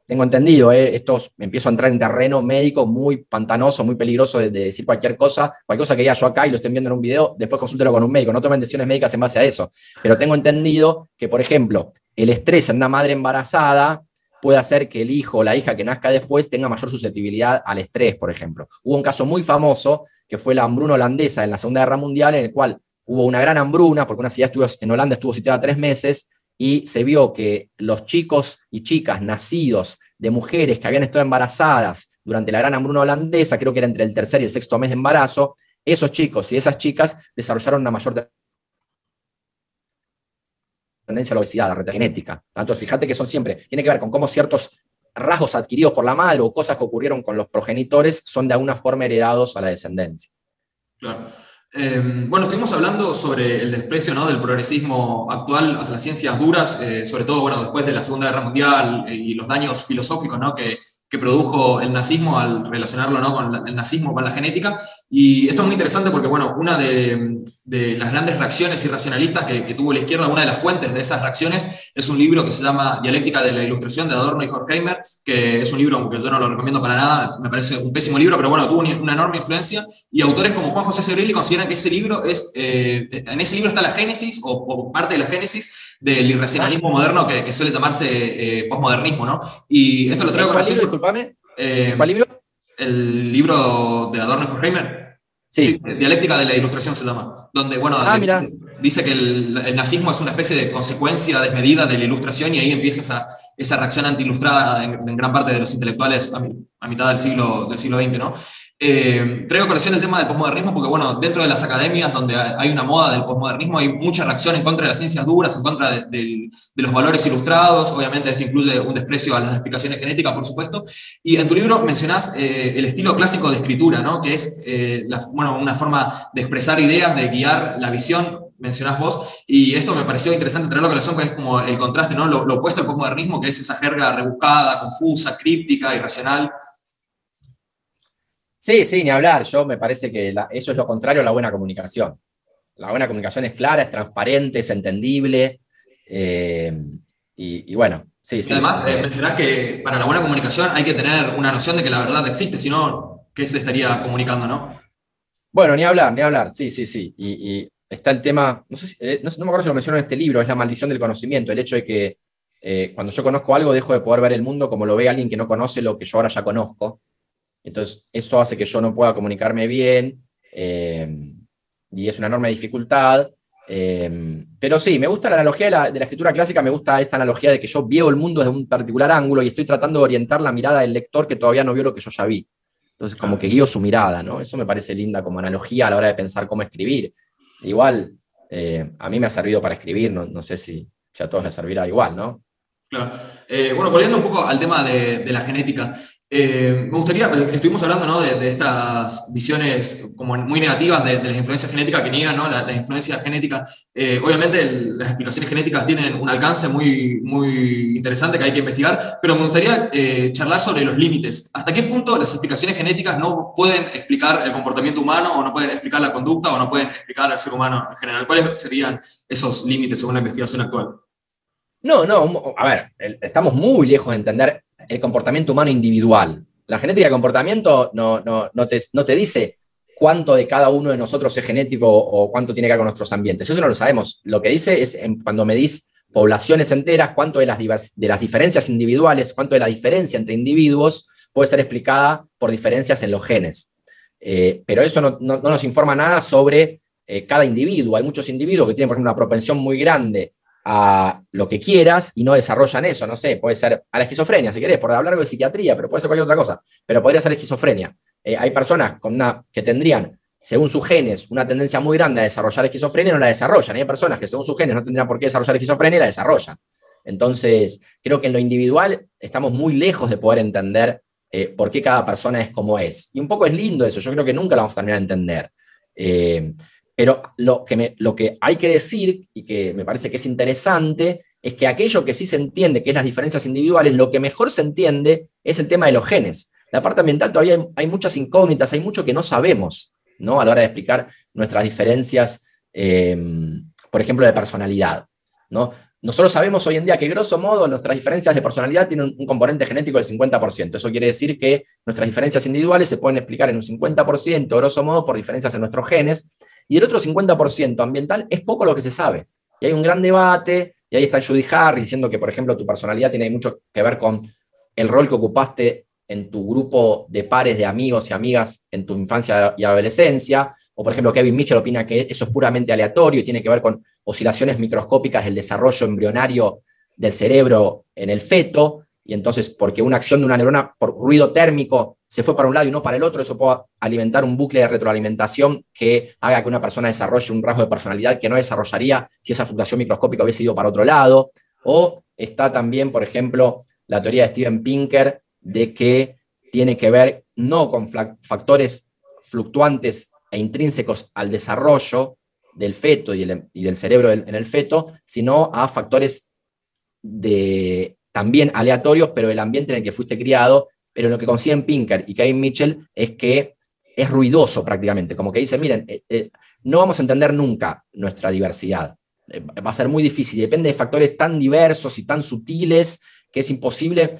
tengo entendido, eh, esto empiezo a entrar en terreno médico muy pantanoso, muy peligroso de, decir cualquier cosa, cualquier cosa que diga yo acá y lo estén viendo en un video, después consúltelo con un médico, no tomen decisiones médicas en base a eso. Pero tengo entendido que, por ejemplo, el estrés en una madre embarazada puede hacer que el hijo o la hija que nazca después tenga mayor susceptibilidad al estrés, por ejemplo. Hubo un caso muy famoso que fue la hambruna holandesa en la Segunda Guerra Mundial, en el cual hubo una gran hambruna, porque una ciudad en Holanda estuvo situada tres meses, y se vio que los chicos y chicas nacidos de mujeres que habían estado embarazadas durante la gran hambruna holandesa, creo que era entre el tercer y el sexto mes de embarazo, esos chicos y esas chicas desarrollaron una mayor tendencia a la obesidad, a la genética. Entonces, fíjate que son siempre, tiene que ver con cómo ciertos rasgos adquiridos por la madre o cosas que ocurrieron con los progenitores son de alguna forma heredados a la descendencia. Claro. Em, bueno, estuvimos hablando sobre el desprecio ¿no? del progresismo actual hacia las ciencias duras, eh, sobre todo bueno, después de la Segunda Guerra Mundial eh, y los daños filosóficos ¿no? que, que produjo el nazismo al relacionarlo ¿no? con el nazismo, con la genética. Y esto es muy interesante porque, bueno, una de, de las grandes reacciones irracionalistas que, que, tuvo la izquierda, una de las fuentes de esas reacciones, es un libro que se llama Dialéctica de la Ilustración de Adorno y Horkheimer, que es un libro que yo no lo recomiendo para nada, me parece un pésimo libro, pero bueno, tuvo una enorme influencia. Y autores como Juan José Sebrelli consideran que ese libro es, eh, en ese libro está la génesis o, o parte de la génesis del irracionalismo moderno que, que suele llamarse eh, posmodernismo, ¿no? Y esto lo traigo ¿Cuál libro, disculpame? Eh, ¿Cuál libro? El libro de Adorno y Horkheimer. Sí. sí. Dialéctica de la Ilustración se llama. Donde, bueno, ah, dice, que el, el, nazismo es una especie de consecuencia desmedida de la Ilustración y ahí empieza esa, esa reacción anti-ilustrada en, en, gran parte de los intelectuales a, a mitad del siglo, del siglo XX, ¿no? Eh, traigo a colación el tema del posmodernismo porque, bueno, dentro de las academias donde hay una moda del posmodernismo hay mucha reacción en contra de las ciencias duras, en contra de, de, de, los valores ilustrados, obviamente esto incluye un desprecio a las explicaciones genéticas, por supuesto, y en tu libro mencionás eh, el estilo clásico de escritura, ¿no? que es eh, la, bueno, una forma de expresar ideas, de guiar la visión, mencionás vos, y esto me pareció interesante traerlo a colación, que es como el contraste, ¿no? lo, lo opuesto al posmodernismo, que es esa jerga rebuscada, confusa, críptica, irracional, Sí, sí, ni hablar. Yo me parece que la, eso es lo contrario a la buena comunicación. La buena comunicación es clara, es transparente, es entendible. Eh, y, y, bueno, sí, y sí. Además, eh, mencionás que para la buena comunicación hay que tener una noción de que la verdad existe, si no, ¿qué se estaría comunicando, no? Bueno, ni hablar, ni hablar. Sí, sí, sí. Y, y está el tema, no, sé si, no, no, me acuerdo si lo menciono en este libro, es la maldición del conocimiento, el hecho de que eh, cuando yo conozco algo dejo de poder ver el mundo como lo ve alguien que no conoce lo que yo ahora ya conozco. Entonces, eso hace que yo no pueda comunicarme bien eh, y es una enorme dificultad. Eh, pero sí, me gusta la analogía de la, de la, escritura clásica, me gusta esta analogía de que yo veo el mundo desde un particular ángulo y estoy tratando de orientar la mirada del lector que todavía no vio lo que yo ya vi. Entonces, como que guío su mirada, ¿no? Eso me parece linda como analogía a la hora de pensar cómo escribir. Igual, eh, a mí me ha servido para escribir, no, no sé si, si, a todos les servirá igual, ¿no? Claro. Eh, bueno, volviendo un poco al tema de, de la genética, eh, me gustaría, estuvimos hablando de, estas visiones como muy negativas de, de las influencias genéticas que niegan, ¿no? la, la influencia genética. Eh, obviamente las explicaciones genéticas tienen un alcance muy, muy interesante que hay que investigar, pero me gustaría eh, charlar sobre los límites. ¿Hasta qué punto las explicaciones genéticas no pueden explicar el comportamiento humano o no pueden explicar la conducta o no pueden explicar al ser humano en general? ¿Cuáles serían esos límites según la investigación actual? No, no, a ver, estamos muy lejos de entender el comportamiento humano individual. La genética de comportamiento no, no, no, te, no te dice cuánto de cada uno de nosotros es genético o cuánto tiene que ver con nuestros ambientes. Eso no lo sabemos. Lo que dice es cuando medís poblaciones enteras, cuánto de las, de las diferencias individuales, cuánto de la diferencia entre individuos puede ser explicada por diferencias en los genes. Eh, pero eso no, no, no, nos informa nada sobre eh, cada individuo. Hay muchos individuos que tienen, por ejemplo, una propensión muy grande a lo que quieras y no desarrollan eso, no sé, puede ser a la esquizofrenia, si querés, por hablar de psiquiatría, pero puede ser cualquier otra cosa, pero podría ser esquizofrenia. Eh, hay personas con una, que tendrían, según sus genes, una tendencia muy grande a desarrollar esquizofrenia y no la desarrollan. Hay personas que según sus genes no tendrían por qué desarrollar esquizofrenia y la desarrollan. Entonces, creo que en lo individual estamos muy lejos de poder entender eh, por qué cada persona es como es. Y un poco es lindo eso, yo creo que nunca lo vamos a terminar de entender. Eh, pero lo que, hay que decir, y que me parece que es interesante, es que aquello que sí se entiende, que es las diferencias individuales, lo que mejor se entiende es el tema de los genes. La parte ambiental todavía hay, muchas incógnitas, hay mucho que no sabemos, ¿no? A la hora de explicar nuestras diferencias, eh, por ejemplo, de personalidad, ¿no? Nosotros sabemos hoy en día que, grosso modo, nuestras diferencias de personalidad tienen un componente genético del 50%. Eso quiere decir que nuestras diferencias individuales se pueden explicar en un 50%, grosso modo, por diferencias en nuestros genes, y el otro 50% ambiental es poco lo que se sabe. Y hay un gran debate, y ahí está Judy Harris diciendo que, por ejemplo, tu personalidad tiene mucho que ver con el rol que ocupaste en tu grupo de pares de amigos y amigas en tu infancia y adolescencia, o por ejemplo Kevin Mitchell opina que eso es puramente aleatorio y tiene que ver con oscilaciones microscópicas del desarrollo embrionario del cerebro en el feto, y entonces porque una acción de una neurona por ruido térmico se fue para un lado y no para el otro, eso puede alimentar un bucle de retroalimentación que haga que una persona desarrolle un rasgo de personalidad que no desarrollaría si esa fluctuación microscópica hubiese ido para otro lado. O está también, por ejemplo, la teoría de Steven Pinker de que tiene que ver no con factores fluctuantes e intrínsecos al desarrollo del feto y, del cerebro en el feto, sino a factores de también aleatorios, pero el ambiente en el que fuiste criado, pero lo que consiguen Pinker y Kevin Mitchell es que es ruidoso prácticamente, como que dicen, miren, eh, eh, no vamos a entender nunca nuestra diversidad, eh, va a ser muy difícil, depende de factores tan diversos y tan sutiles que es imposible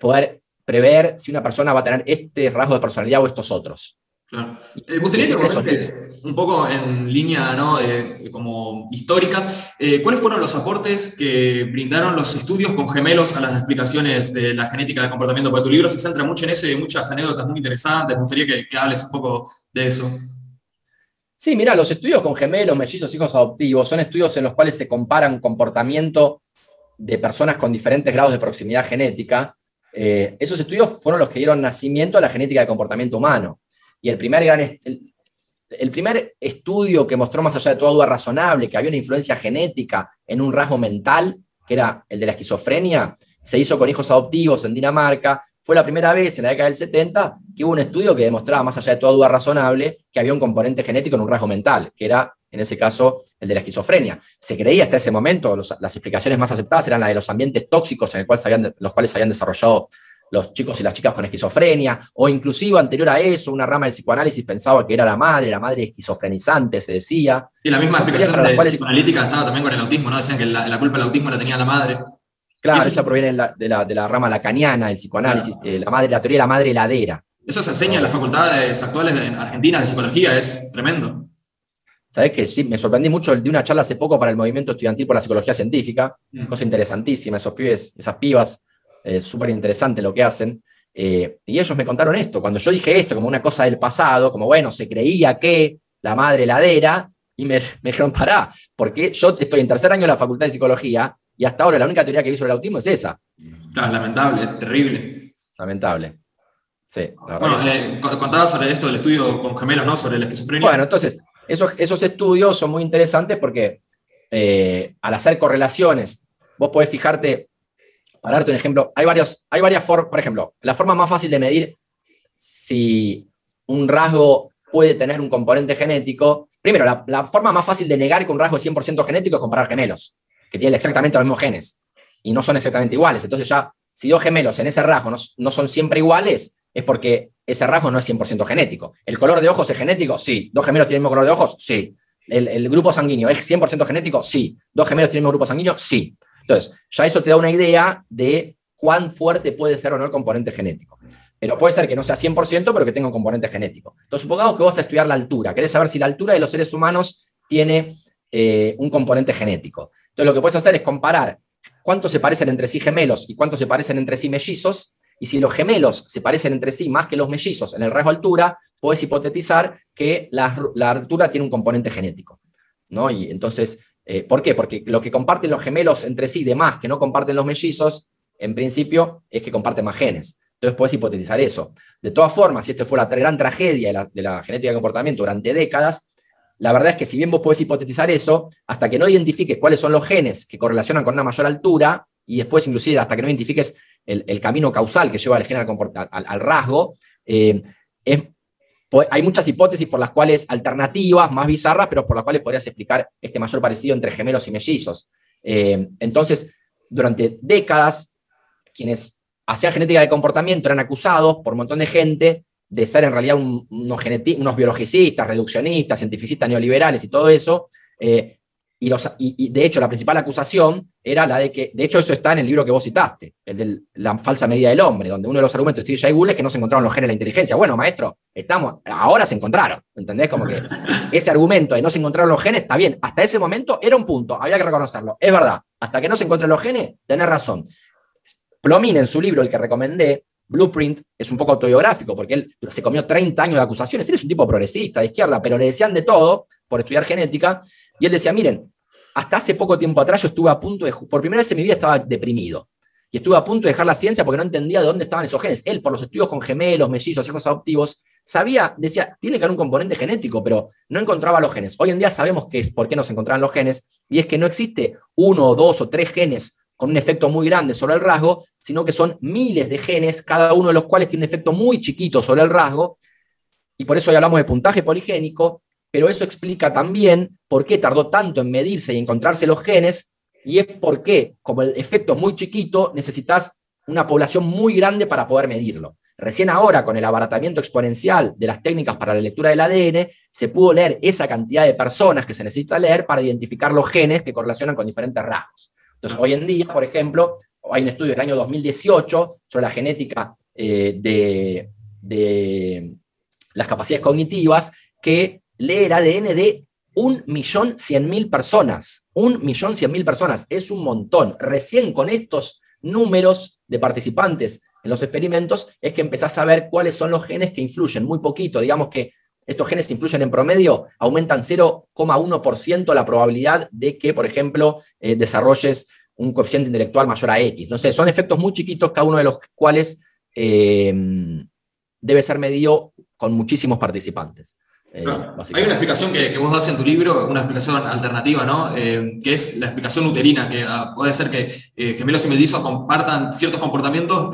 poder prever si una persona va a tener este rasgo de personalidad o estos otros. Claro. me gustaría que un poco en línea ¿no? como histórica, eh, ¿cuáles fueron los aportes que brindaron los estudios con gemelos a las explicaciones de la genética de comportamiento? Porque tu libro se centra mucho en eso y muchas anécdotas muy interesantes. Me gustaría que, hables un poco de eso. Sí, mira, los estudios con gemelos, mellizos, hijos adoptivos, son estudios en los cuales se comparan comportamiento de personas con diferentes grados de proximidad genética. Eh, esos estudios fueron los que dieron nacimiento a la genética de comportamiento humano. Y el primer, gran, el, primer estudio que mostró más allá de toda duda razonable que había una influencia genética en un rasgo mental, que era el de la esquizofrenia, se hizo con hijos adoptivos en Dinamarca. Fue la primera vez en la década del 70 que hubo un estudio que demostraba, más allá de toda duda razonable, que había un componente genético en un rasgo mental, que era, en ese caso, el de la esquizofrenia. Se creía hasta ese momento, las explicaciones más aceptadas eran las de los ambientes tóxicos en el cual los cuales se habían desarrollado los chicos y las chicas con esquizofrenia, o inclusive anterior a eso, una rama del psicoanálisis pensaba que era la madre, la madre esquizofrenizante, se decía. Y la misma explicación de cuales... psicoanalítica estaba también con el autismo, ¿no? Decían que la, culpa del autismo la tenía la madre. Claro, esa proviene de la, de la, rama lacaniana del psicoanálisis, la, madre, la teoría de la madre heladera. Eso se enseña en las facultades actuales en Argentina de psicología, es tremendo. Sabes que sí, me sorprendí mucho de una charla hace poco para el movimiento estudiantil por la psicología científica, mm. cosa interesantísima, esos pibes, esas pibas eh, súper interesante lo que hacen. Eh, y ellos me contaron esto, cuando yo dije esto como una cosa del pasado, como bueno, se creía que la madre heladera, y me, me dijeron, pará, porque yo estoy en tercer año de la Facultad de Psicología y hasta ahora la única teoría que vi sobre el autismo es esa. lamentable, es terrible. Lamentable. Sí, bueno, eh, contabas sobre esto del estudio con gemelos, ¿no? Sobre la esquizofrenia. Bueno, entonces, esos, esos estudios son muy interesantes porque al hacer correlaciones, vos podés fijarte para darte un ejemplo, hay, varios, hay varias formas, por ejemplo, la forma más fácil de medir si un rasgo puede tener un componente genético, primero, la, forma más fácil de negar que un rasgo es 100% genético es comparar gemelos, que tienen exactamente los mismos genes, y no son exactamente iguales. Entonces ya, si dos gemelos en ese rasgo no, son siempre iguales, es porque ese rasgo no es 100% genético. ¿El color de ojos es genético? Sí. ¿Dos gemelos tienen el mismo color de ojos? Sí. ¿El, el grupo sanguíneo es 100% genético? Sí. ¿Dos gemelos tienen el mismo grupo sanguíneo? Sí. Entonces, ya eso te da una idea de cuán fuerte puede ser o no el componente genético. Pero puede ser que no sea 100%, pero que tenga un componente genético. Entonces, supongamos que vos a estudiar la altura. Querés saber si la altura de los seres humanos tiene eh, un componente genético. Entonces, lo que puedes hacer es comparar cuánto se parecen entre sí gemelos y cuánto se parecen entre sí mellizos. Y si los gemelos se parecen entre sí más que los mellizos en el rasgo altura, puedes hipotetizar que la, la altura tiene un componente genético. ¿no? Y entonces, eh, ¿Por qué? Porque lo que comparten los gemelos entre sí, de más que no comparten los mellizos, en principio es que comparten más genes. Entonces puedes hipotetizar eso. De todas formas, si esto fue la gran tragedia de la, genética de comportamiento durante décadas, la verdad es que si bien vos podés hipotetizar eso, hasta que no identifiques cuáles son los genes que correlacionan con una mayor altura, y después inclusive hasta que no identifiques el, camino causal que lleva al gen al, rasgo, eh, es hay muchas hipótesis por las cuales, alternativas, más bizarras, pero por las cuales podrías explicar este mayor parecido entre gemelos y mellizos. Eh, entonces, durante décadas, quienes hacían genética de comportamiento eran acusados por un montón de gente de ser en realidad unos, unos biologicistas, reduccionistas, cientificistas neoliberales y todo eso, eh, y, de hecho, la principal acusación era la de que, de hecho, eso está en el libro que vos citaste, el de la falsa medida del hombre, donde uno de los argumentos de Steve Jay es que no se encontraron los genes de la inteligencia. Bueno, maestro, estamos, ahora se encontraron, ¿entendés? Como que ese argumento de no se encontraron los genes está bien. Hasta ese momento era un punto, había que reconocerlo. Es verdad, hasta que no se encuentren los genes, tenés razón. Plomin, en su libro, el que recomendé, Blueprint, es un poco autobiográfico, porque él se comió 30 años de acusaciones. Él es un tipo progresista, de izquierda, pero le decían de todo por estudiar genética y él decía, miren, hasta hace poco tiempo atrás yo estuve a punto de, por primera vez en mi vida estaba deprimido. y estuve a punto de dejar la ciencia porque no entendía de dónde estaban esos genes. Él, por los estudios con gemelos, mellizos, hijos adoptivos, sabía, decía, tiene que haber un componente genético, pero no encontraba los genes. Hoy en día sabemos que es por qué no se encontraban los genes, y es que no existe uno o dos o tres genes con un efecto muy grande sobre el rasgo, sino que son miles de genes, cada uno de los cuales tiene un efecto muy chiquito sobre el rasgo, y por eso hoy hablamos de puntaje poligénico, pero eso explica también por qué tardó tanto en medirse y encontrarse los genes, y es porque, como el efecto es muy chiquito, necesitas una población muy grande para poder medirlo. Recién ahora, con el abaratamiento exponencial de las técnicas para la lectura del ADN, se pudo leer esa cantidad de personas que se necesita leer para identificar los genes que correlacionan con diferentes rasgos. Entonces, hoy en día, por ejemplo, hay un estudio del año 2018 sobre la genética eh, de, de las capacidades cognitivas que lee el ADN de un millón cien mil personas. Un millón cien mil personas. Es un montón. Recién con estos números de participantes en los experimentos es que empezás a ver cuáles son los genes que influyen, muy poquito, digamos que estos genes influyen en promedio, aumentan 0,1% la probabilidad de que, por ejemplo, eh, desarrolles un coeficiente intelectual mayor a X. No sé, son efectos muy chiquitos, cada uno de los cuales eh, debe ser medido con muchísimos participantes. Eh, hay una explicación que, vos das en tu libro, una explicación alternativa, ¿no? Eh, que es la explicación uterina, que ah, puede ser que eh, gemelos y mellizos compartan ciertos comportamientos,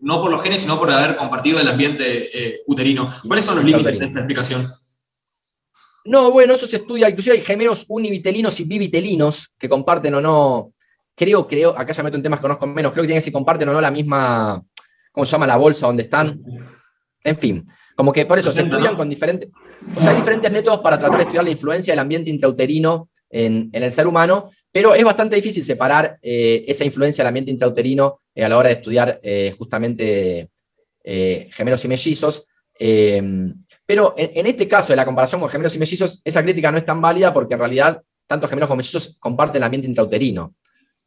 no por los genes, sino por haber compartido el ambiente uterino. ¿Cuáles son los límites de esta explicación? No, bueno, eso se estudia, inclusive hay gemelos univitelinos y bivitelinos que comparten o no, creo, creo, acá ya meto en temas que conozco menos, creo que tienen que si comparten o no la misma, ¿cómo se llama la bolsa donde están? En fin, como que por eso se estudian con diferentes, o sea, hay diferentes métodos para tratar de estudiar la influencia del ambiente intrauterino en, el ser humano, pero es bastante difícil separar eh, esa influencia del ambiente intrauterino eh, a la hora de estudiar eh, justamente gemelos y mellizos. pero en, este caso de la comparación con gemelos y mellizos, esa crítica no es tan válida porque en realidad tanto gemelos como mellizos comparten el ambiente intrauterino.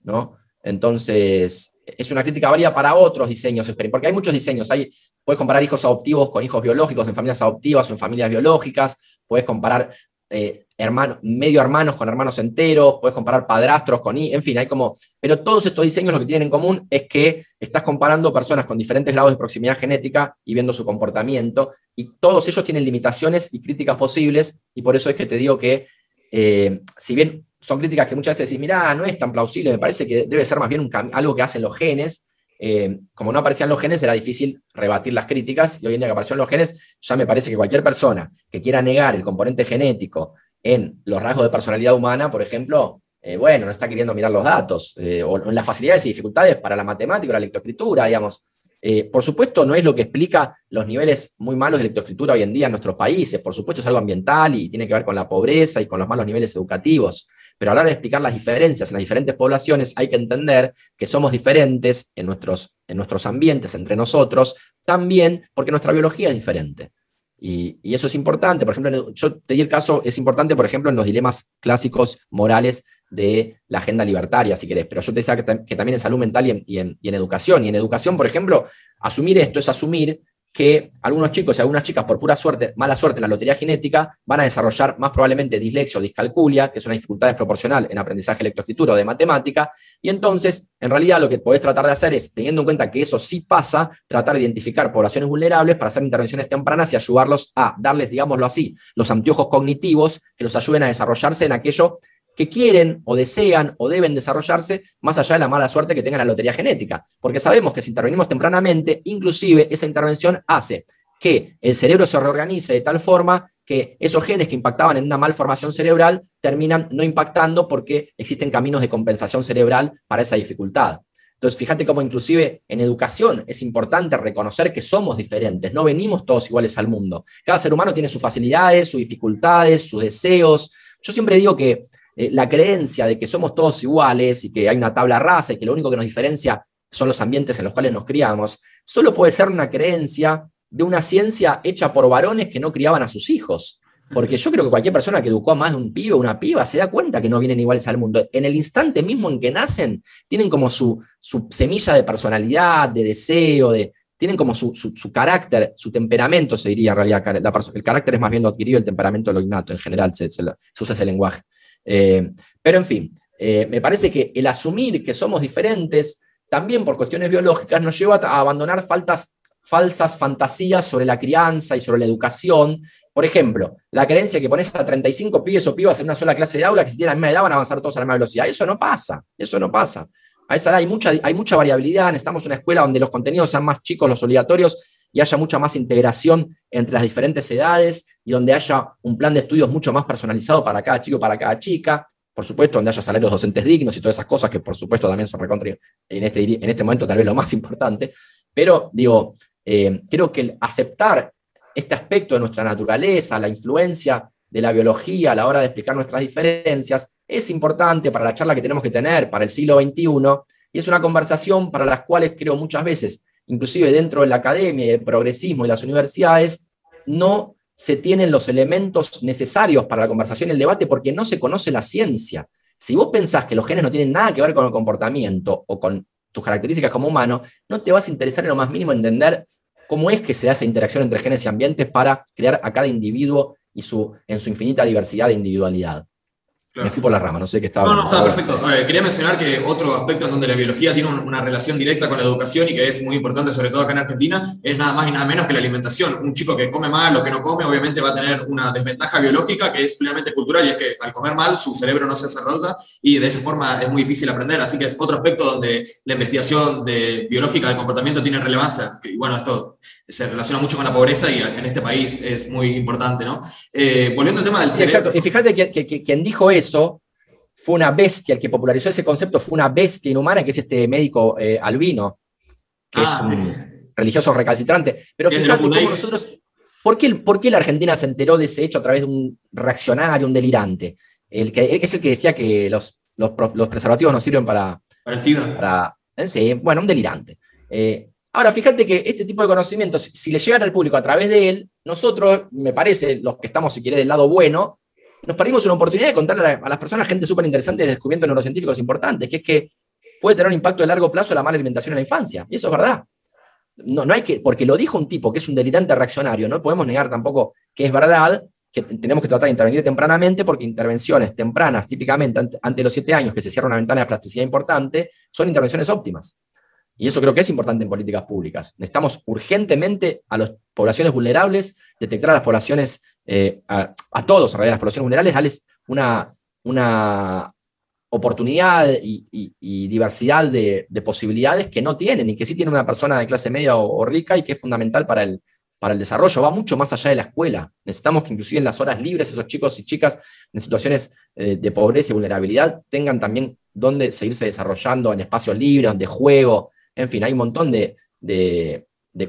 ¿no? Entonces, es una crítica válida para otros diseños, porque hay muchos diseños. Hay, puedes comparar hijos adoptivos con hijos biológicos en familias adoptivas o en familias biológicas, puedes comparar eh, medio hermanos con hermanos enteros, puedes comparar padrastros con... En fin, hay como... Pero todos estos diseños lo que tienen en común es que estás comparando personas con diferentes grados de proximidad genética y viendo su comportamiento, y todos ellos tienen limitaciones y críticas posibles, y por eso es que te digo que, eh, si bien son críticas que muchas veces decís, mirá, no es tan plausible, me parece que debe ser más bien algo que hacen los genes. Eh, como no aparecían los genes, era difícil rebatir las críticas, y hoy en día que aparecieron los genes, ya me parece que cualquier persona que quiera negar el componente genético en los rasgos de personalidad humana, por ejemplo, eh, bueno, no está queriendo mirar los datos, eh, o en las facilidades y dificultades para la matemática o la lectoescritura, digamos. Por supuesto, no es lo que explica los niveles muy malos de lectoescritura hoy en día en nuestros países. Por supuesto, es algo ambiental y tiene que ver con la pobreza y con los malos niveles educativos. Pero a la de explicar las diferencias en las diferentes poblaciones, hay que entender que somos diferentes en nuestros, en nuestros ambientes, entre nosotros, también porque nuestra biología es diferente. Y, y, eso es importante. Por ejemplo, yo te di el caso, es importante, por ejemplo, en los dilemas clásicos morales de la agenda libertaria, si querés, pero yo te decía que, también en salud mental y en, educación. Y en educación, por ejemplo, asumir esto es asumir que algunos chicos y algunas chicas, por pura suerte, mala suerte en la lotería genética, van a desarrollar más probablemente dislexia o discalculia, que es una dificultad desproporcional en aprendizaje lectoescritura o de matemática, y entonces, en realidad, lo que podés tratar de hacer es, teniendo en cuenta que eso sí pasa, tratar de identificar poblaciones vulnerables para hacer intervenciones tempranas y ayudarlos a darles, digámoslo así, los anteojos cognitivos que los ayuden a desarrollarse en aquello que quieren o desean o deben desarrollarse más allá de la mala suerte que tengan la lotería genética. Porque sabemos que si intervenimos tempranamente, inclusive esa intervención hace que el cerebro se reorganice de tal forma que esos genes que impactaban en una malformación cerebral terminan no impactando porque existen caminos de compensación cerebral para esa dificultad. Entonces, fíjate cómo inclusive en educación es importante reconocer que somos diferentes, no venimos todos iguales al mundo. Cada ser humano tiene sus facilidades, sus dificultades, sus deseos. Yo siempre digo que eh, la creencia de que somos todos iguales y que hay una tabla rasa y que lo único que nos diferencia son los ambientes en los cuales nos criamos, solo puede ser una creencia de una ciencia hecha por varones que no criaban a sus hijos. Porque yo creo que cualquier persona que educó a más de un pibe o una piba se da cuenta que no vienen iguales al mundo. En el instante mismo en que nacen, tienen como su, semilla de personalidad, de deseo, de, tienen como su, carácter, su temperamento, se diría en realidad. el carácter es más bien lo adquirido, el temperamento lo innato, en general se usa ese lenguaje. Eh, pero en fin, eh, me parece que el asumir que somos diferentes también por cuestiones biológicas nos lleva a abandonar falsas fantasías sobre la crianza y sobre la educación. Por ejemplo, la creencia que pones a 35 pibes o pibas en una sola clase de aula que si tienen la misma edad van a avanzar todos a la misma velocidad. Eso no pasa, eso no pasa. A esa edad hay mucha, hay mucha variabilidad, necesitamos una escuela donde los contenidos sean más chicos, los obligatorios, y haya mucha más integración entre las diferentes edades y donde haya un plan de estudios mucho más personalizado para cada chico, para cada chica. Por supuesto, donde haya salarios docentes dignos y todas esas cosas que por supuesto también son recontra, en este, en este momento tal vez lo más importante. Pero digo, eh, creo que aceptar este aspecto de nuestra naturaleza, la influencia de la biología a la hora de explicar nuestras diferencias, es importante para la charla que tenemos que tener para el siglo XXI y es una conversación para las cuales creo muchas veces inclusive dentro de la academia y el progresismo y las universidades, no se tienen los elementos necesarios para la conversación y el debate porque no se conoce la ciencia. Si vos pensás que los genes no tienen nada que ver con el comportamiento o con tus características como humano, no te vas a interesar en lo más mínimo entender cómo es que se da esa interacción entre genes y ambientes para crear a cada individuo y su, en su infinita diversidad de individualidad. Me fui por la rama, no sé qué estaba. No, no, está perfecto. quería mencionar que otro aspecto en donde la biología tiene una relación directa con la educación y que es muy importante, sobre todo acá en Argentina, es nada más y nada menos que la alimentación. Un chico que come mal o que no come, obviamente va a tener una desventaja biológica que es plenamente cultural y es que al comer mal su cerebro no se desarrolla y de esa forma es muy difícil aprender. Así que es otro aspecto donde la investigación de biológica de comportamiento tiene relevancia. Y bueno, esto se relaciona mucho con la pobreza y en este país es muy importante, ¿no? Eh, volviendo al tema del cerebro. exacto. Y fíjate que, quien dijo eso fue una bestia, el que popularizó ese concepto fue una bestia inhumana, que es este médico eh, albino, que es ah, un religioso recalcitrante. Pero fíjate cómo nosotros. ¿por qué, ¿Por qué la Argentina se enteró de ese hecho a través de un reaccionario, un delirante? El que, es el que decía que los, los, preservativos no sirven para. Para el SIDA. Eh, sí, bueno, un delirante. Ahora, fíjate que este tipo de conocimientos, si le llegan al público a través de él, nosotros, me parece, los que estamos, si quiere, del lado bueno, nos perdimos una oportunidad de contarle a las personas gente súper interesante de descubrimientos neurocientíficos importantes, que es que puede tener un impacto a largo plazo la mala alimentación en la infancia. Y eso es verdad. No, no hay que, porque lo dijo un tipo que es un delirante reaccionario, no podemos negar tampoco que es verdad, que tenemos que tratar de intervenir tempranamente, porque intervenciones tempranas, típicamente ante, los siete años, que se cierra una ventana de plasticidad importante, son intervenciones óptimas. Y eso creo que es importante en políticas públicas. Necesitamos urgentemente a las poblaciones vulnerables, detectar a las poblaciones, eh, a, todos, en realidad, las poblaciones vulnerables, darles una, una oportunidad y, diversidad de, posibilidades que no tienen y que sí tiene una persona de clase media o, rica y que es fundamental para el, para el desarrollo. Va mucho más allá de la escuela. Necesitamos que inclusive en las horas libres esos chicos y chicas en situaciones eh, de pobreza y vulnerabilidad tengan también donde seguirse desarrollando en espacios libres, de juego, en fin, hay un montón de,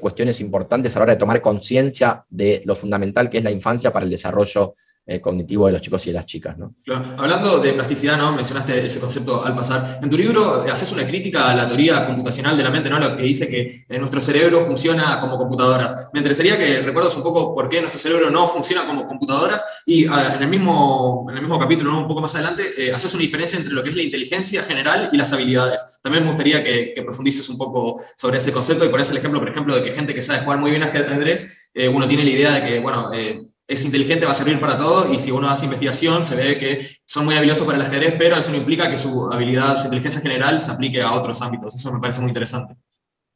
cuestiones importantes a la hora de tomar conciencia de lo fundamental que es la infancia para el desarrollo eh, cognitivo de los chicos y de las chicas. ¿no? Hablando de plasticidad, ¿no? mencionaste ese concepto al pasar. En tu libro haces una crítica a la teoría computacional de la mente, ¿no? lo que dice que eh, nuestro cerebro funciona como computadoras. Me interesaría que recuerdes un poco por qué nuestro cerebro no funciona como computadoras y ah, en, el mismo, en el mismo capítulo, un poco más adelante, eh, haces una diferencia entre lo que es la inteligencia general y las habilidades. También me gustaría que, profundices un poco sobre ese concepto y pones el ejemplo, por ejemplo, de que gente que sabe jugar muy bien ajedrez, uno tiene la idea de que, bueno, es inteligente, va a servir para todo, y si uno hace investigación se ve que son muy habilidosos para el ajedrez, pero eso no implica que su habilidad, su inteligencia general se aplique a otros ámbitos. Eso me parece muy interesante.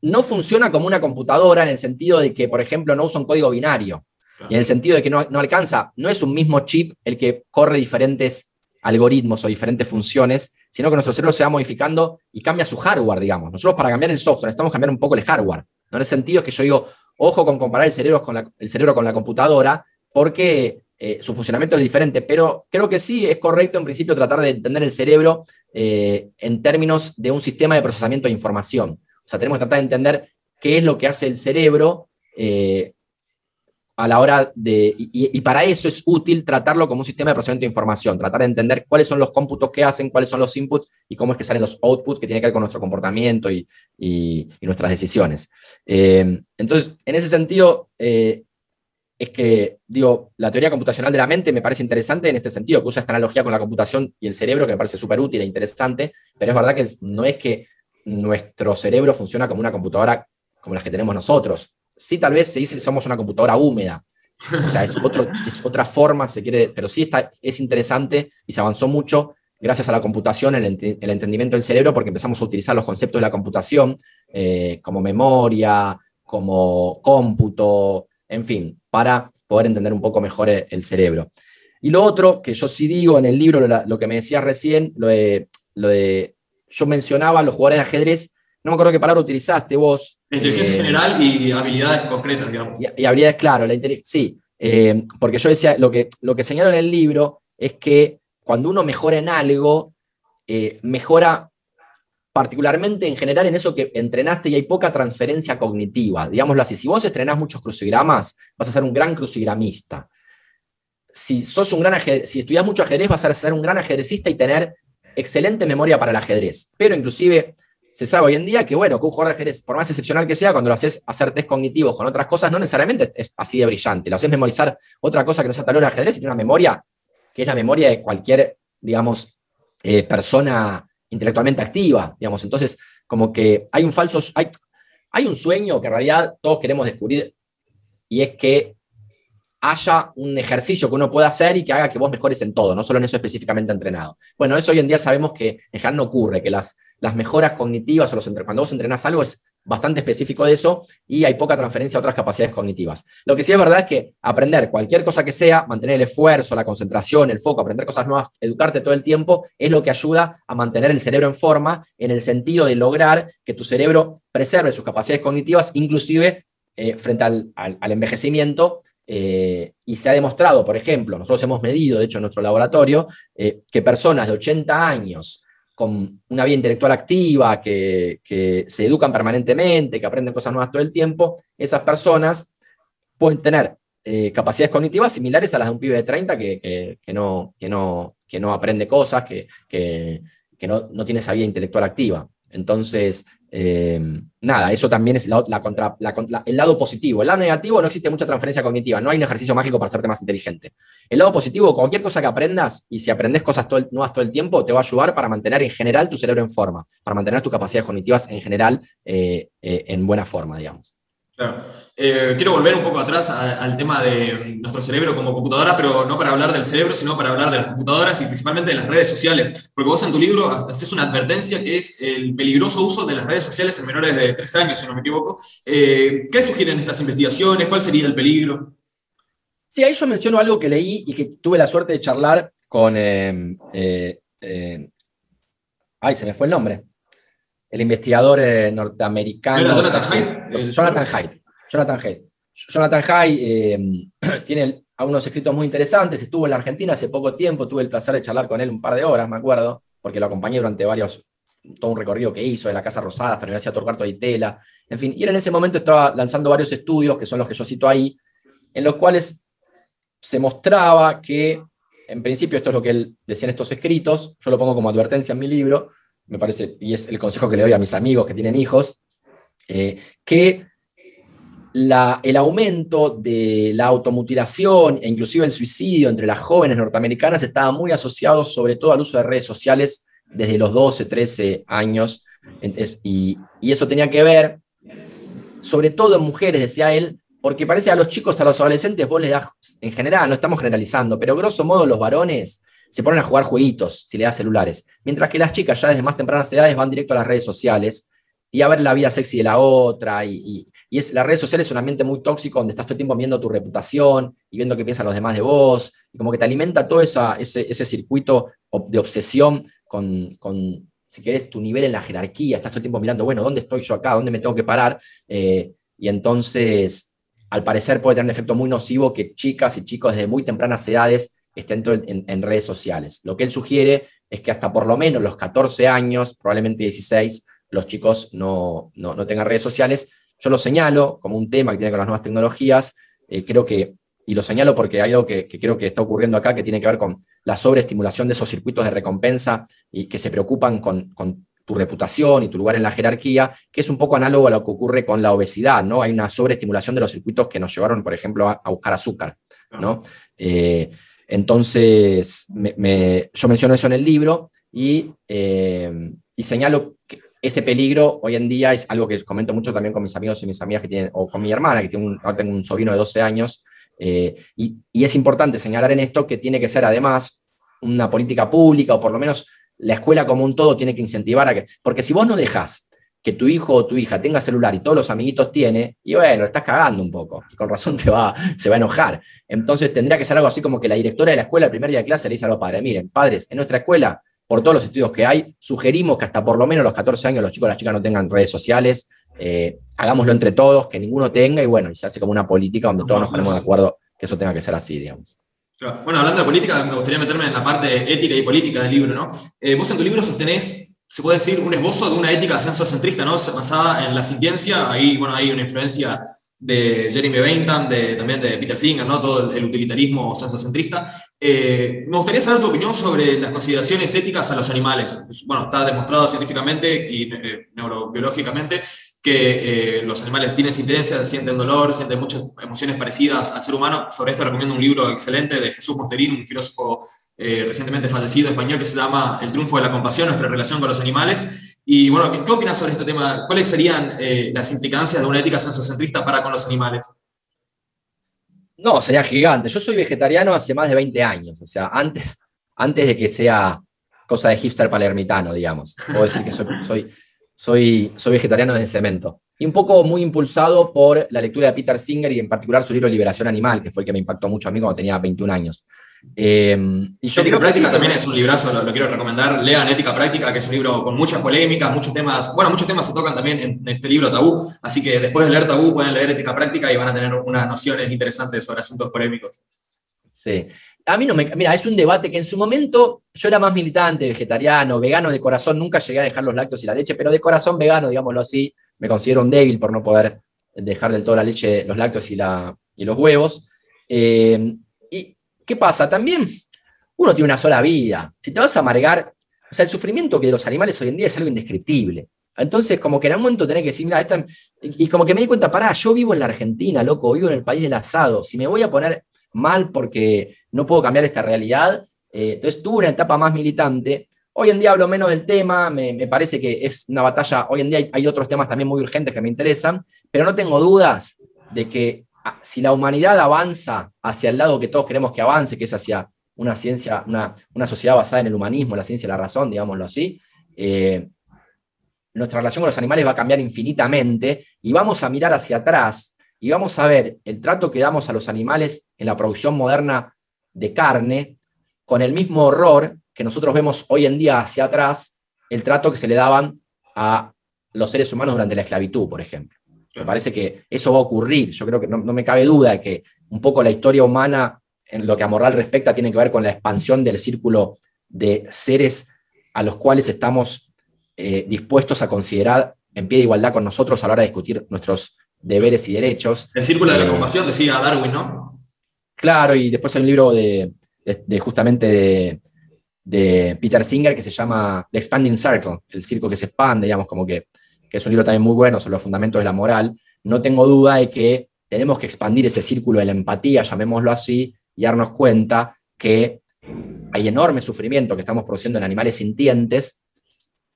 No funciona como una computadora en el sentido de que, por ejemplo, no usa un código binario, y en el sentido de que no, no alcanza, no es un mismo chip el que corre diferentes algoritmos o diferentes funciones, sino que nuestro cerebro se va modificando y cambia su hardware, digamos. Nosotros para cambiar el software necesitamos cambiar un poco el hardware. ¿no? En el sentido es que yo digo, ojo con comparar el cerebro con la, el cerebro con la computadora, porque eh, su funcionamiento es diferente, pero creo que sí es correcto en principio tratar de entender el cerebro eh, en términos de un sistema de procesamiento de información. O sea, tenemos que tratar de entender qué es lo que hace el cerebro eh, a la hora de... Y, para eso es útil tratarlo como un sistema de procesamiento de información, tratar de entender cuáles son los cómputos que hacen, cuáles son los inputs y cómo es que salen los outputs que tienen que ver con nuestro comportamiento y, nuestras decisiones. entonces, en ese sentido, es que, digo, la teoría computacional de la mente me parece interesante en este sentido, que usa esta analogía con la computación y el cerebro, que me parece súper útil e interesante, pero es verdad que no es que nuestro cerebro funciona como una computadora como las que tenemos nosotros. Sí, tal vez se dice que somos una computadora húmeda. O sea, es, es otra forma, se quiere, pero sí está, es interesante y se avanzó mucho gracias a la computación, el, entendimiento del cerebro, porque empezamos a utilizar los conceptos de la computación eh, como memoria, como cómputo, en fin, para poder entender un poco mejor el, cerebro. Y lo otro, que yo sí digo en el libro, lo, que me decías recién, lo de, lo de, yo mencionaba los jugadores de ajedrez, no me acuerdo qué palabra utilizaste vos. inteligencia eh, general y habilidades concretas, digamos. Y, habilidades, claro, la sí, eh, porque yo decía, lo que, lo que señalo en el libro es que cuando uno mejora en algo, eh, mejora particularmente en general en eso que entrenaste y hay poca transferencia cognitiva. Digámoslo así, si vos estrenás muchos crucigramas, vas a ser un gran crucigramista. Si, sos un gran si estudias mucho ajedrez, vas a ser un gran ajedrecista y tener excelente memoria para el ajedrez. Pero inclusive se sabe hoy en día que, bueno, que un jugador de ajedrez, por más excepcional que sea, cuando lo haces hacer test cognitivos con otras cosas, no necesariamente es así de brillante. Lo haces memorizar otra cosa que no sea tal de ajedrez y tiene una memoria que es la memoria de cualquier, digamos, eh, persona intelectualmente activa, digamos. Entonces, como que hay un falso, hay, hay un sueño que en realidad todos queremos descubrir y es que haya un ejercicio que uno pueda hacer y que haga que vos mejores en todo, no solo en eso específicamente entrenado. Bueno, eso hoy en día sabemos que en general no ocurre, que las, las mejoras cognitivas o los cuando vos entrenás algo es bastante específico de eso y hay poca transferencia a otras capacidades cognitivas. Lo que sí es verdad es que aprender cualquier cosa que sea, mantener el esfuerzo, la concentración, el foco, aprender cosas nuevas, educarte todo el tiempo, es lo que ayuda a mantener el cerebro en forma en el sentido de lograr que tu cerebro preserve sus capacidades cognitivas, inclusive eh, frente al, envejecimiento. Eh, y se ha demostrado, por ejemplo, nosotros hemos medido, de hecho, en nuestro laboratorio, eh, que personas de 80 años con una vida intelectual activa, que, se educan permanentemente, que aprenden cosas nuevas todo el tiempo, esas personas pueden tener eh, capacidades cognitivas similares a las de un pibe de 30 que, no, no, que no aprende cosas, que, no, no, tiene esa vida intelectual activa. Entonces, eh, nada, eso también es la, contra, el lado positivo. El lado negativo no existe mucha transferencia cognitiva, no hay un ejercicio mágico para hacerte más inteligente. El lado positivo, cualquier cosa que aprendas y si aprendes cosas nuevas todo el tiempo, te va a ayudar para mantener en general tu cerebro en forma, para mantener tus capacidades cognitivas en general eh, eh, en buena forma, digamos. Claro. Eh, quiero volver un poco atrás al tema de nuestro cerebro como computadora, pero no para hablar del cerebro, sino para hablar de las computadoras y principalmente de las redes sociales. Porque vos en tu libro haces una advertencia que es el peligroso uso de las redes sociales en menores de 13 años, si no me equivoco. Eh, ¿Qué sugieren estas investigaciones? ¿Cuál sería el peligro? Sí, ahí yo menciono algo que leí y que tuve la suerte de charlar con... Eh, ay, se me fue el nombre el investigador eh, norteamericano. Jonathan Haidt. Jonathan Haidt. Jonathan Haidt. Eh, tiene algunos escritos muy interesantes. Estuvo en la Argentina hace poco tiempo. Tuve el placer de charlar con él un par de horas, me acuerdo, porque lo acompañé durante varios, todo un recorrido que hizo de la Casa Rosada hasta la Universidad Torcuato de Itela. En fin, y él en ese momento estaba lanzando varios estudios, que son los que yo cito ahí, en los cuales se mostraba que, en principio, esto es lo que él decía en estos escritos, yo lo pongo como advertencia en mi libro, me parece, y es el consejo que le doy a mis amigos que tienen hijos, eh, que el aumento de la automutilación e inclusive el suicidio entre las jóvenes norteamericanas estaba muy asociado sobre todo al uso de redes sociales desde los 12, 13 años, y, y eso tenía que ver, sobre todo en mujeres, decía él, porque parece a los chicos, a los adolescentes, vos les das, en general, no estamos generalizando, pero grosso modo los varones se ponen a jugar jueguitos si le das celulares. Mientras que las chicas ya desde más tempranas edades van directo a las redes sociales y a ver la vida sexy de la otra. Y, es, las redes sociales es un ambiente muy tóxico donde estás todo el tiempo viendo tu reputación y viendo qué piensan los demás de vos. Y como que te alimenta todo ese, ese, circuito de obsesión con, si querés, tu nivel en la jerarquía. Estás todo el tiempo mirando, bueno, ¿dónde estoy yo acá? ¿Dónde me tengo que parar? Eh, y entonces, al parecer puede tener un efecto muy nocivo que chicas y chicos desde muy tempranas edades estén en, en, redes sociales. Lo que él sugiere es que hasta por lo menos los 14 años, probablemente 16, los chicos no, tengan redes sociales. Yo lo señalo como un tema que tiene con las nuevas tecnologías. Eh, creo que, y lo señalo porque hay algo que, creo que está ocurriendo acá que tiene que ver con la sobreestimulación de esos circuitos de recompensa y que se preocupan con, tu reputación y tu lugar en la jerarquía, que es un poco análogo a lo que ocurre con la obesidad, ¿no? Hay una sobreestimulación de los circuitos que nos llevaron, por ejemplo, a, buscar azúcar, ¿no? Eh, entonces, yo menciono eso en el libro eh, y, señalo que ese peligro hoy en día es algo que comento mucho también con mis amigos y mis amigas que tienen, o con mi hermana, que tiene ahora tengo un sobrino de 12 años, eh, y, es importante señalar en esto que tiene que ser además una política pública, o por lo menos la escuela como un todo tiene que incentivar a que. Porque si vos no dejás que tu hijo o tu hija tenga celular y todos los amiguitos tiene, y bueno, estás cagando un poco, y con razón te va, se va a enojar. Entonces tendría que ser algo así como que la directora de la escuela, el primer día de clase, le dice a los padres, miren, padres, en nuestra escuela, por todos los estudios que hay, sugerimos que hasta por lo menos los 14 años los chicos y las chicas no tengan redes sociales, eh, hagámoslo entre todos, que ninguno tenga, y bueno, y se hace como una política donde todos nos ponemos de acuerdo que eso tenga que ser así, digamos. Bueno, hablando de política, me gustaría meterme en la parte ética y política del libro, ¿no? Eh, vos en tu libro sostenés, se puede decir, un esbozo de una ética censocentrista, ¿no? Basada en la sintiencia, ahí, bueno, hay una influencia de Jeremy Bentham, de, también de Peter Singer, ¿no? todo el, utilitarismo censocentrista. Eh, me gustaría saber tu opinión sobre las consideraciones éticas a los animales. Bueno, está demostrado científicamente y eh, neurobiológicamente que eh, los animales tienen sintencia, sienten dolor, sienten muchas emociones parecidas al ser humano. Sobre esto recomiendo un libro excelente de Jesús Mosterín, un filósofo eh, recientemente fallecido español que se llama El triunfo de la compasión, nuestra relación con los animales. Y bueno, ¿qué, opinas sobre este tema? ¿Cuáles serían eh, las implicancias de una ética sensocentrista para con los animales? No, sería gigante. Yo soy vegetariano hace más de 20 años, o sea, antes, antes de que sea cosa de hipster palermitano, digamos. Puedo decir que soy soy, soy vegetariano desde cemento. Y un poco muy impulsado por la lectura de Peter Singer y en particular su libro Liberación Animal, que fue el que me impactó mucho a mí cuando tenía 21 años. Eh, y yo Ética Práctica también es un librazo, lo, quiero recomendar. Lean Ética Práctica, que es un libro con muchas polémicas, muchos temas. Bueno, muchos temas se tocan también en este libro Tabú, así que después de leer Tabú pueden leer Ética Práctica y van a tener unas nociones interesantes sobre asuntos polémicos. Sí a mí no me. Mira, es un debate que en su momento yo era más militante, vegetariano, vegano de corazón, nunca llegué a dejar los lácteos y la leche, pero de corazón vegano, digámoslo así, me considero un débil por no poder dejar del todo la leche, los lácteos y, la, y los huevos. Eh, ¿Y qué pasa? También uno tiene una sola vida. Si te vas a amargar, o sea, el sufrimiento que de los animales hoy en día es algo indescriptible. Entonces, como que en un momento tenés que decir, mira, esta, y como que me di cuenta, pará, yo vivo en la Argentina, loco, vivo en el país del asado. Si me voy a poner mal porque no puedo cambiar esta realidad. Eh, entonces tuve una etapa más militante. Hoy en día hablo menos del tema, me, parece que es una batalla, hoy en día hay, otros temas también muy urgentes que me interesan, pero no tengo dudas de que si la humanidad avanza hacia el lado que todos queremos que avance, que es hacia una ciencia, una, sociedad basada en el humanismo, la ciencia y la razón, digámoslo así, eh, nuestra relación con los animales va a cambiar infinitamente y vamos a mirar hacia atrás y vamos a ver el trato que damos a los animales en la producción moderna de carne con el mismo horror que nosotros vemos hoy en día hacia atrás, el trato que se le daban a los seres humanos durante la esclavitud, por ejemplo. Me parece que eso va a ocurrir. Yo creo que no, me cabe duda de que un poco la historia humana, en lo que a moral respecta, tiene que ver con la expansión del círculo de seres a los cuales estamos eh, dispuestos a considerar en pie de igualdad con nosotros a la hora de discutir nuestros deberes y derechos. El círculo de la eh, compasión, decía Darwin, ¿no? Claro, y después hay un libro de, justamente de, Peter Singer que se llama The Expanding Circle, el circo que se expande, digamos, como que, que es un libro también muy bueno sobre los fundamentos de la moral. No tengo duda de que tenemos que expandir ese círculo de la empatía, llamémoslo así, y darnos cuenta que hay enorme sufrimiento que estamos produciendo en animales sintientes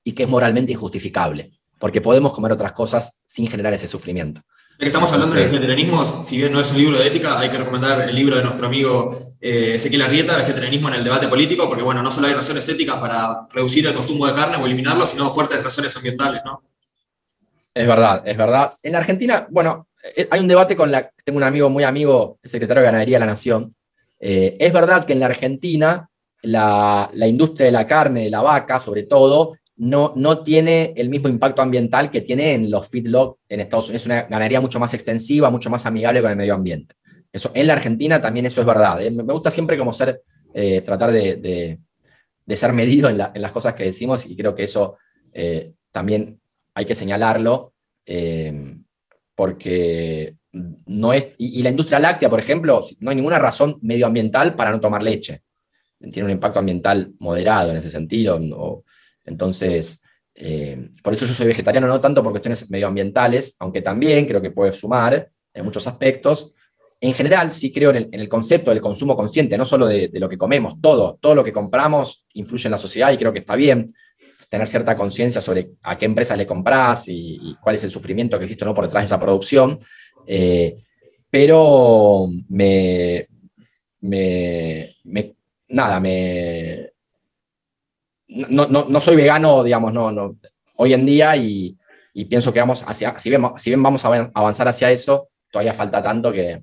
y que es moralmente injustificable, porque podemos comer otras cosas sin generar ese sufrimiento que estamos hablando del vegetarianismo, si bien no es un libro de ética, hay que recomendar el libro de nuestro amigo eh, Ezequiel Arrieta, Vegetarianismo en el debate político, porque bueno, no solo hay razones éticas para reducir el consumo de carne o eliminarlo, sino fuertes razones ambientales, ¿no? Es verdad, es verdad. En Argentina, bueno, eh, hay un debate con la. Tengo un amigo muy amigo, secretario de Ganadería de la Nación. Eh, es verdad que en la Argentina la, la, industria de la carne, de la vaca, sobre todo, no, no tiene el mismo impacto ambiental que tiene en los feedlot en Estados Unidos. Es una ganadería mucho más extensiva, mucho más amigable con el medio ambiente. Eso, en la Argentina también eso es verdad. ¿eh? Me gusta siempre como ser, tratar de, ser medido en, las cosas que decimos y creo que eso también hay que señalarlo porque no es, y, la industria láctea, por ejemplo, no hay ninguna razón medioambiental para no tomar leche. Tiene un impacto ambiental moderado en ese sentido. Entonces, eh, por eso yo soy vegetariano, no tanto por cuestiones medioambientales, aunque también creo que puede sumar en muchos aspectos. En general, sí creo en el, concepto del consumo consciente, no solo de, lo que comemos, todo, todo lo que compramos influye en la sociedad y creo que está bien tener cierta conciencia sobre a qué empresas le compras y, cuál es el sufrimiento que existe ¿no? por detrás de esa producción. Eh, pero me, me, nada, me... No, soy vegano, digamos, no, no, hoy en día y, pienso que vamos hacia, si bien, si bien vamos a avanzar hacia eso, todavía falta tanto que,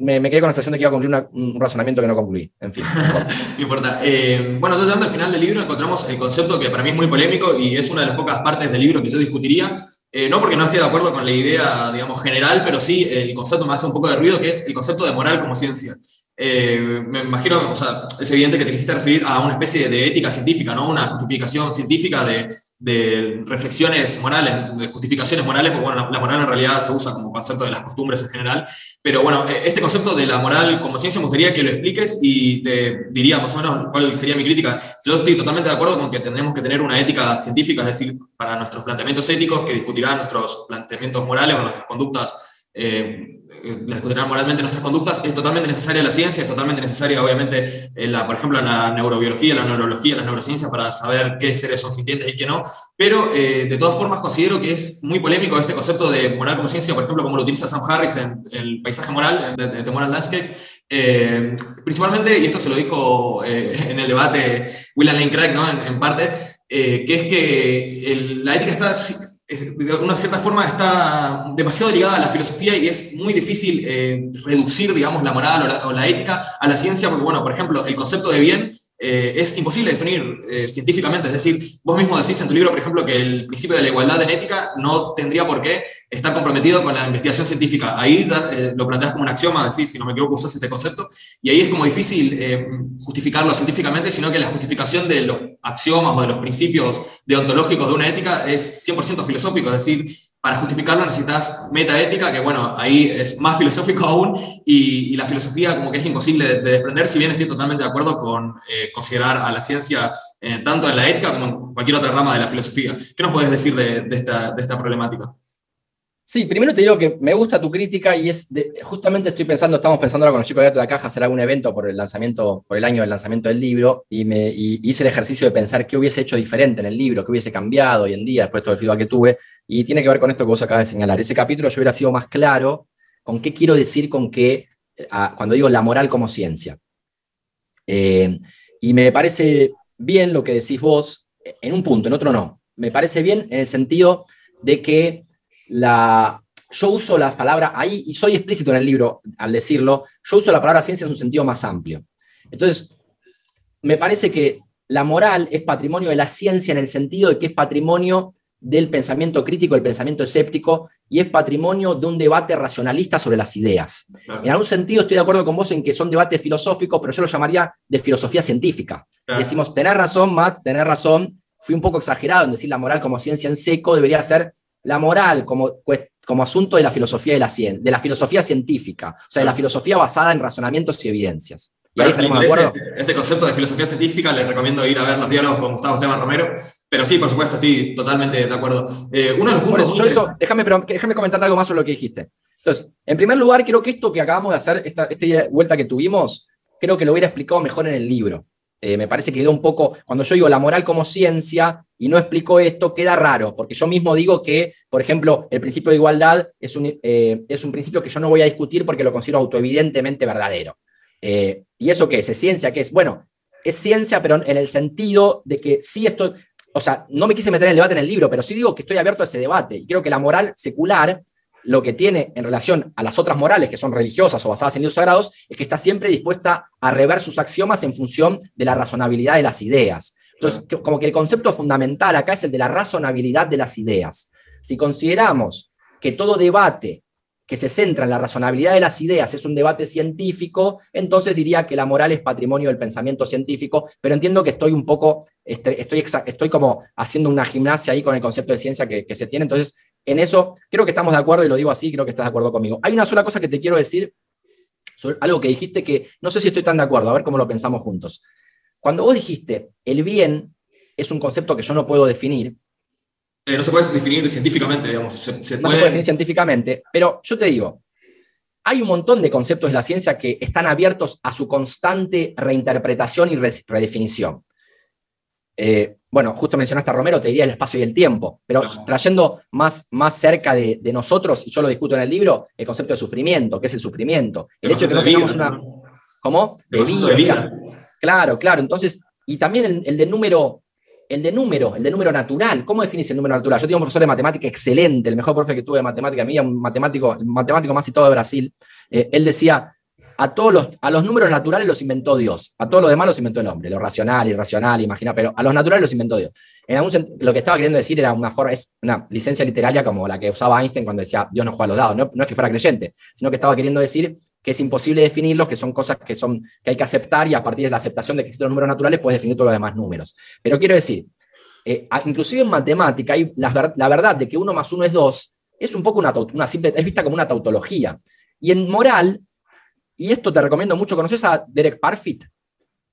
me, quedé con la sensación de que iba a cumplir un razonamiento que no concluí. En fin. no importa. Eh, bueno, entonces, al final del libro encontramos el concepto que para mí es muy polémico y es una de las pocas partes del libro que yo discutiría. Eh, no porque no esté de acuerdo con la idea, digamos, general, pero sí el concepto me hace un poco de ruido, que es el concepto de moral como ciencia. Eh, me imagino, o sea, es evidente que te quisiste referir a una especie de ética científica, ¿no? Una justificación científica de, de reflexiones morales, de justificaciones morales, porque bueno, la, moral en realidad se usa como concepto de las costumbres en general, pero bueno, e, este concepto de la moral como ciencia me gustaría que lo expliques y te diría más o menos cuál sería mi crítica. Yo estoy totalmente de acuerdo con que tendremos que tener una ética científica, es decir, para nuestros planteamientos éticos que discutirán nuestros planteamientos morales o nuestras conductas eh, discutirán moralmente nuestras conductas, es totalmente necesaria la ciencia, es totalmente necesaria, obviamente, la, por ejemplo, la neurobiología, la neurología, las neurociencias para saber qué seres son sintientes y qué no, pero eh, de todas formas considero que es muy polémico este concepto de moral como ciencia, por ejemplo, como lo utiliza Sam Harris en, el paisaje moral, de, de Moral Landscape, eh, principalmente, y esto se lo dijo en el debate William Lane Craig, ¿no? en, parte, que es que la ética está de una cierta forma está demasiado ligada a la filosofía y es muy difícil eh, reducir, digamos, la moral o la, ética a la ciencia, porque, bueno, por ejemplo, el concepto de bien eh, es imposible definir eh, científicamente, es decir, vos mismo decís en tu libro, por ejemplo, que el principio de la igualdad en ética no tendría por qué estar comprometido con la investigación científica. Ahí lo planteas como un axioma, decís, si no me equivoco, usas este concepto, y ahí es como difícil justificarlo científicamente, sino que la justificación de los axiomas o de los principios deontológicos de una ética es 100% filosófico, es decir, para justificarlo necesitas metaética, que bueno, ahí es más filosófico aún, y, la filosofía como que es imposible de, desprender, si bien estoy totalmente de acuerdo con eh, considerar a la ciencia eh, tanto en la ética como en cualquier otra rama de la filosofía. ¿Qué nos puedes decir de, esta, de esta problemática? Sí, primero te digo que me gusta tu crítica y es justamente estoy pensando, estamos pensando ahora con los chicos de la caja hacer algún evento por el lanzamiento, por el año del lanzamiento del libro y me hice el ejercicio de pensar qué hubiese hecho diferente en el libro, qué hubiese cambiado hoy en día después de todo el feedback que tuve y tiene que ver con esto que vos acabas de señalar. Ese capítulo yo hubiera sido más claro con qué quiero decir con que cuando digo la moral como ciencia. Eh, y me parece bien lo que decís vos en un punto, en otro no. Me parece bien en el sentido de que la, yo uso las palabras, ahí, y soy explícito en el libro al decirlo, yo uso la palabra ciencia en un sentido más amplio. Entonces, me parece que la moral es patrimonio de la ciencia en el sentido de que es patrimonio del pensamiento crítico, del pensamiento escéptico, y es patrimonio de un debate racionalista sobre las ideas. En algún sentido estoy de acuerdo con vos en que son debates filosóficos, pero yo lo llamaría de filosofía científica. Decimos, tener razón, Matt, tener razón. Fui un poco exagerado en decir la moral como ciencia en seco, debería ser la moral como, como asunto de la filosofía de la, de la filosofía científica, o sea, de la filosofía basada en razonamientos y evidencias. Y ahí de acuerdo. Este, este, concepto de filosofía científica, les recomiendo ir a ver los diálogos con Gustavo Esteban Romero, pero sí, por supuesto, estoy totalmente de acuerdo. Eh, uno de los puntos... déjame, pero, déjame comentar algo más sobre lo que dijiste. Entonces, en primer lugar, creo que esto que acabamos de hacer, esta, esta vuelta que tuvimos, creo que lo hubiera explicado mejor en el libro. Eh, me parece que quedó un poco, cuando yo digo la moral como ciencia y no explico esto, queda raro, porque yo mismo digo que, por ejemplo, el principio de igualdad es un, eh, es un principio que yo no voy a discutir porque lo considero autoevidentemente verdadero. Eh, ¿Y eso qué es? ¿Es ciencia? ¿Qué es? Bueno, es ciencia, pero en el sentido de que sí esto, o sea, no me quise meter en el debate en el libro, pero sí digo que estoy abierto a ese debate. Y creo que la moral secular lo que tiene en relación a las otras morales que son religiosas o basadas en libros sagrados es que está siempre dispuesta a rever sus axiomas en función de la razonabilidad de las ideas. Entonces, como que el concepto fundamental acá es el de la razonabilidad de las ideas. Si consideramos que todo debate que se centra en la razonabilidad de las ideas es un debate científico, entonces diría que la moral es patrimonio del pensamiento científico, pero entiendo que estoy un poco, estoy, estoy como haciendo una gimnasia ahí con el concepto de ciencia que, que se tiene, entonces en eso creo que estamos de acuerdo y lo digo así, creo que estás de acuerdo conmigo. Hay una sola cosa que te quiero decir, sobre algo que dijiste que no sé si estoy tan de acuerdo, a ver cómo lo pensamos juntos. Cuando vos dijiste, el bien es un concepto que yo no puedo definir. Eh, no se puede definir científicamente, digamos. Se, No se puede definir científicamente, pero yo te digo, hay un montón de conceptos de la ciencia que están abiertos a su constante reinterpretación y redefinición. Eh, bueno, justo mencionaste a Romero, te diría el espacio y el tiempo, pero trayendo más, más cerca de, nosotros, y yo lo discuto en el libro, el concepto de sufrimiento, ¿qué es el sufrimiento? El, hecho de que no tengamos una... ¿Cómo? De vida. Claro, claro. Entonces, y también el, de número, el de número, el de número natural. ¿Cómo defines el número natural? Yo tengo un profesor de matemática excelente, el mejor profe que tuve de matemática, a mí, un matemático, el matemático más citado de Brasil. Eh, él decía, a todos los, a los números naturales los inventó Dios, a todos los demás los inventó el hombre, lo racional, irracional, imagina, pero a los naturales los inventó Dios. En algún lo que estaba queriendo decir era una forma, es una licencia literaria como la que usaba Einstein cuando decía Dios no juega a los dados, no, no es que fuera creyente, sino que estaba queriendo decir que es imposible definirlos, que son cosas que, son, que hay que aceptar y a partir de la aceptación de que existen los números naturales puedes definir todos los demás números. Pero quiero decir, eh, inclusive en matemática, hay la, la, verdad de que uno más uno es dos, es un poco una, una simple, es vista como una tautología. Y en moral, y esto te recomiendo mucho. ¿Conoces a Derek Parfit?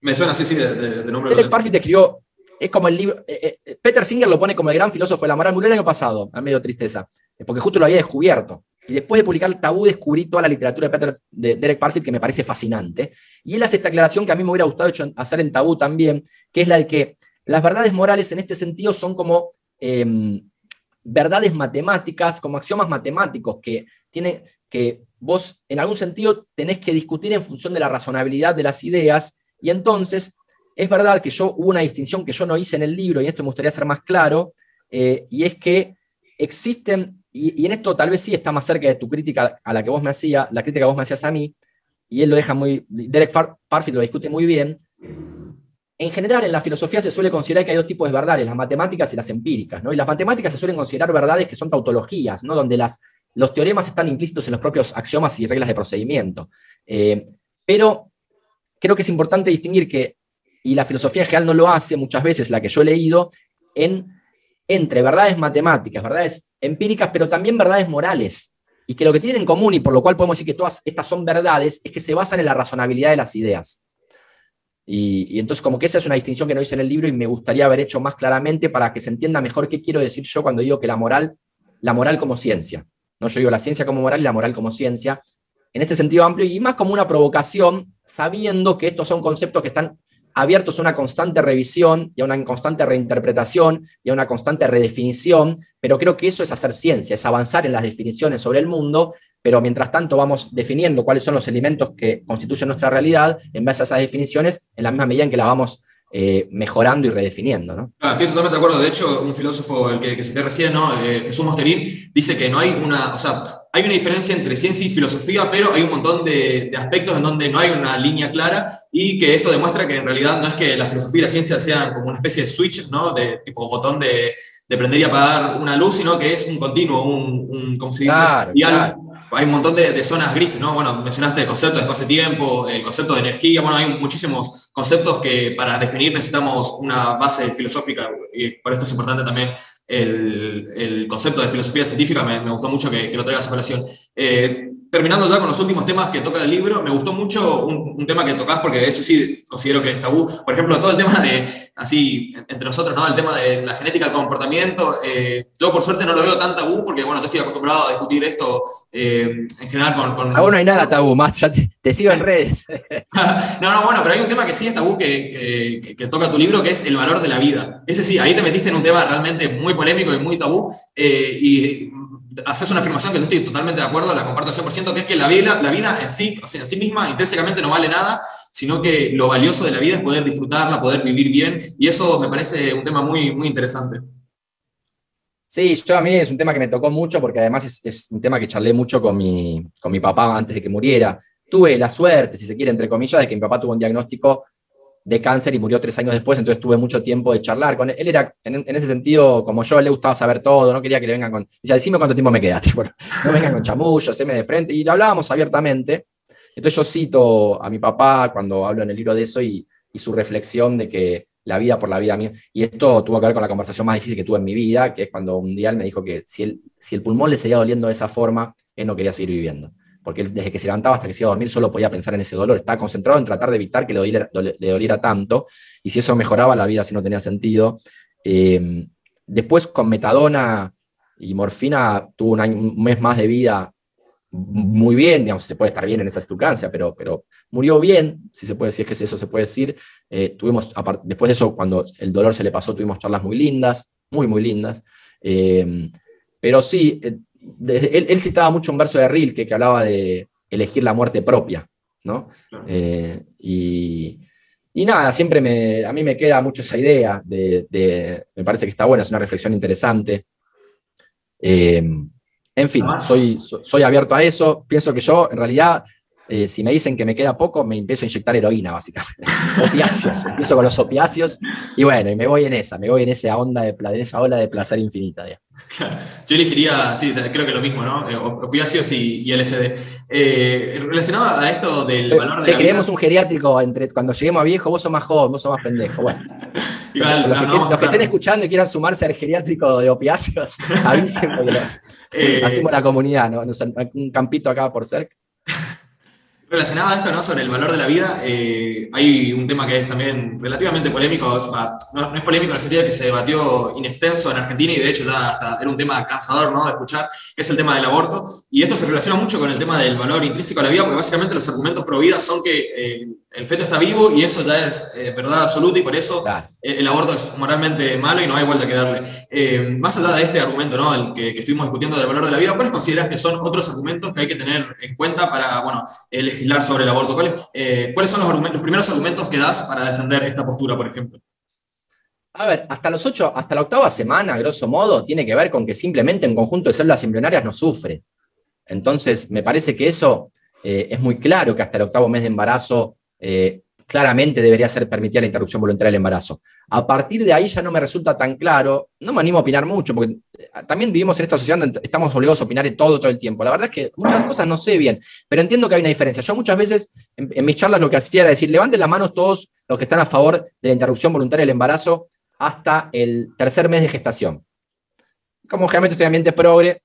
Me suena, sí, sí, de, nombre. Derek Parfit escribió, es como el libro, eh, eh, Peter Singer lo pone como el gran filósofo de la moral, murió el año pasado, a medio tristeza, porque justo lo había descubierto. Y después de publicar tabú descubrí toda la literatura de, Peter, de Derek Parfit que me parece fascinante. Y él hace esta aclaración que a mí me hubiera gustado hecho, hacer en tabú también, que es la de que las verdades morales en este sentido son como em, verdades matemáticas, como axiomas matemáticos que, tiene, que vos en algún sentido tenés que discutir en función de la razonabilidad de las ideas, y entonces es verdad que yo hubo una distinción que yo no hice en el libro, y esto me gustaría ser más claro, eh, y es que existen, y, en esto tal vez sí está más cerca de tu crítica a la que vos me hacías, la crítica que vos me hacías a mí, y él lo deja muy, Derek Parfit lo discute muy bien, en general, en la filosofía se suele considerar que hay dos tipos de verdades, las matemáticas y las empíricas, ¿no? Y las matemáticas se suelen considerar verdades que son tautologías, ¿no? Donde las, los teoremas están implícitos en los propios axiomas y reglas de procedimiento. Eh, pero creo que es importante distinguir que, y la filosofía en general no lo hace muchas veces, la que yo he leído, en, entre verdades matemáticas, verdades empíricas, pero también verdades morales. Y que lo que tienen en común, y por lo cual podemos decir que todas estas son verdades, es que se basan en la razonabilidad de las ideas. Y, entonces como que esa es una distinción que no hice en el libro y me gustaría haber hecho más claramente para que se entienda mejor qué quiero decir yo cuando digo que la moral, la moral como ciencia. ¿no? Yo digo la ciencia como moral y la moral como ciencia, en este sentido amplio y más como una provocación, sabiendo que estos son conceptos que están abiertos a una constante revisión y a una constante reinterpretación y a una constante redefinición, pero creo que eso es hacer ciencia, es avanzar en las definiciones sobre el mundo, pero mientras tanto vamos definiendo cuáles son los elementos que constituyen nuestra realidad en base a esas definiciones, en la misma medida en que la vamos eh, mejorando y redefiniendo. ¿no? Ah, estoy totalmente de acuerdo. De hecho, un filósofo, el que, que cité recién, ¿no? Eh, Jesús Mosterín, dice que no hay una, o sea, hay una diferencia entre ciencia y filosofía, pero hay un montón de, aspectos en donde no hay una línea clara y que esto demuestra que en realidad no es que la filosofía y la ciencia sean como una especie de switch, ¿no? De tipo botón de, de prender y apagar una luz, sino que es un continuo, un, un ¿cómo se dice? hay un montón de, zonas grises, ¿no? Bueno, mencionaste el concepto de espacio-tiempo, el concepto de energía, bueno, hay muchísimos conceptos que para definir necesitamos una base filosófica y por esto es importante también el, concepto de filosofía científica, me, gustó mucho que, lo traigas a colación. Eh, terminando ya con los últimos temas que toca el libro, me gustó mucho un, tema que tocas porque eso sí considero que es tabú. Por ejemplo, todo el tema de, así, entre nosotros, ¿no? El tema de la genética del comportamiento. Eh, yo por suerte no lo veo tan tabú porque, bueno, yo estoy acostumbrado a discutir esto eh, en general con... con no hay nada tabú, más, ya te, sigo en redes. no, no, bueno, pero hay un tema que sí es tabú que, toca tu libro, que es el valor de la vida. Ese sí, ahí te metiste en un tema realmente muy polémico y muy tabú. Eh, y haces una afirmación que yo estoy totalmente de acuerdo, la comparto 100%, que es que la vida, la vida en sí, o sea, en sí misma, intrínsecamente no vale nada, sino que lo valioso de la vida es poder disfrutarla, poder vivir bien, y eso me parece un tema muy, muy interesante. Sí, yo a mí es un tema que me tocó mucho porque además es, un tema que charlé mucho con mi, con mi papá antes de que muriera. Tuve la suerte, si se quiere, entre comillas, de que mi papá tuvo un diagnóstico de cáncer y murió tres años después, entonces tuve mucho tiempo de charlar con él. Era, en, ese sentido, como yo, le gustaba saber todo, no quería que le vengan con, decía, decime cuánto tiempo me quedaste, bueno, no vengan con chamullos, me de frente, y lo hablábamos abiertamente. Entonces yo cito a mi papá cuando hablo en el libro de eso y, su reflexión de que la vida por la vida mía, y esto tuvo que ver con la conversación más difícil que tuve en mi vida, que es cuando un día él me dijo que si, él, si el pulmón le seguía doliendo de esa forma, él no quería seguir viviendo porque él desde que se levantaba hasta que se iba a dormir solo podía pensar en ese dolor, estaba concentrado en tratar de evitar que le doliera, tanto, y si eso mejoraba la vida, si no tenía sentido. Eh, después con metadona y morfina tuvo un, mes más de vida muy bien, digamos, se puede estar bien en esa estucancia, pero, pero murió bien, si se puede decir, es que eso se puede decir. Eh, tuvimos, después de eso, cuando el dolor se le pasó, tuvimos charlas muy lindas, muy, muy lindas. Eh, pero sí, él, citaba mucho un verso de Rilke que hablaba de elegir la muerte propia, ¿no? Eh, y, Y nada, siempre me, a mí me queda mucho esa idea de, me parece que está buena, es una reflexión interesante. Eh, en fin, soy, soy abierto a eso. Pienso que yo, en realidad, eh, si me dicen que me queda poco, me empiezo a inyectar heroína, básicamente. opiáceos, empiezo con los opiáceos y bueno, y me voy en esa, me voy en esa onda de, en esa ola de placer infinita. Yo elegiría, sí, creo que lo mismo, ¿no? Eh, opiáceos y, LSD. Eh, relacionado a esto del valor de. Te creemos un geriátrico entre cuando lleguemos a viejo, vos sos más joven, vos sos más pendejo. Bueno. los, que, estén escuchando y quieran sumarse al geriátrico de opiáceos, avísenme. hacemos la comunidad, ¿no? Un campito acá por cerca. Relacionado a esto, ¿no? Sobre el valor de la vida, eh, hay un tema que es también relativamente polémico, no, es polémico en el sentido de que se debatió in extenso en Argentina y de hecho ya hasta era un tema cansador, ¿no? De escuchar, que es el tema del aborto. Y esto se relaciona mucho con el tema del valor intrínseco a la vida, porque básicamente los argumentos pro vida son que eh, el feto está vivo y eso ya es eh, verdad absoluta y por eso el aborto es moralmente malo y no hay vuelta que darle. más allá de este argumento, ¿no? El que, que, estuvimos discutiendo del valor de la vida, ¿cuáles consideras que son otros argumentos que hay que tener en cuenta para, bueno, legislar sobre el aborto. ¿Cuáles, eh, ¿cuáles son los, los, primeros argumentos que das para defender esta postura, por ejemplo? A ver, hasta los ocho, hasta la octava semana, grosso modo, tiene que ver con que simplemente en conjunto de células embrionarias no sufre. Entonces, me parece que eso eh, es muy claro que hasta el octavo mes de embarazo eh, claramente debería ser permitida la interrupción voluntaria del embarazo. A partir de ahí ya no me resulta tan claro, no me animo a opinar mucho, porque eh, también vivimos en esta sociedad donde estamos obligados a opinar de todo, todo el tiempo. La verdad es que muchas cosas no sé bien, pero entiendo que hay una diferencia. Yo muchas veces en, mis charlas lo que hacía era decir, levanten las manos todos los que están a favor de la interrupción voluntaria del embarazo hasta el tercer mes de gestación. Como generalmente estoy en ambiente progre,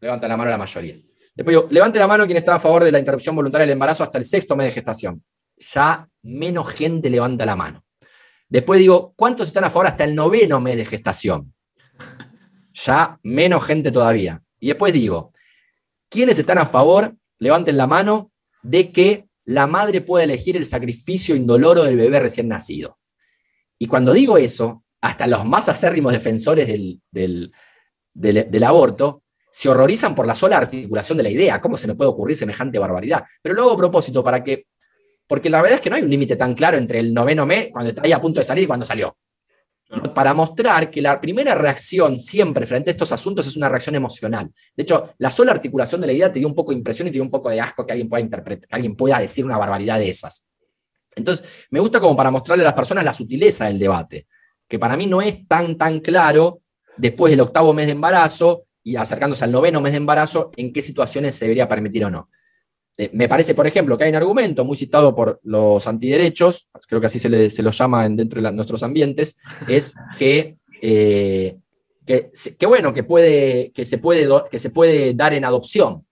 levanta la mano la mayoría. Después digo, levante la mano quien está a favor de la interrupción voluntaria del embarazo hasta el sexto mes de gestación. Ya menos gente levanta la mano. Después digo, ¿cuántos están a favor hasta el noveno mes de gestación? Ya menos gente todavía. Y después digo, ¿quiénes están a favor? Levanten la mano de que la madre pueda elegir el sacrificio indoloro del bebé recién nacido. Y cuando digo eso, hasta los más acérrimos defensores del, del, del, aborto se horrorizan por la sola articulación de la idea. ¿Cómo se me puede ocurrir semejante barbaridad? Pero lo hago a propósito para que porque la verdad es que no hay un límite tan claro entre el noveno mes, cuando está ahí a punto de salir y cuando salió. Para mostrar que la primera reacción siempre frente a estos asuntos es una reacción emocional. De hecho, la sola articulación de la idea te dio un poco de impresión y te dio un poco de asco que alguien pueda interpretar, que alguien pueda decir una barbaridad de esas. Entonces, me gusta como para mostrarle a las personas la sutileza del debate, que para mí no es tan, tan claro después del octavo mes de embarazo y acercándose al noveno mes de embarazo, en qué situaciones se debería permitir o no. Eh, me parece, por ejemplo, que hay un argumento muy citado por los antiderechos, creo que así se, le, se lo llama dentro de nuestros ambientes, es que, eh, que, bueno, que, puede, que, se puede, que se puede dar en adopción.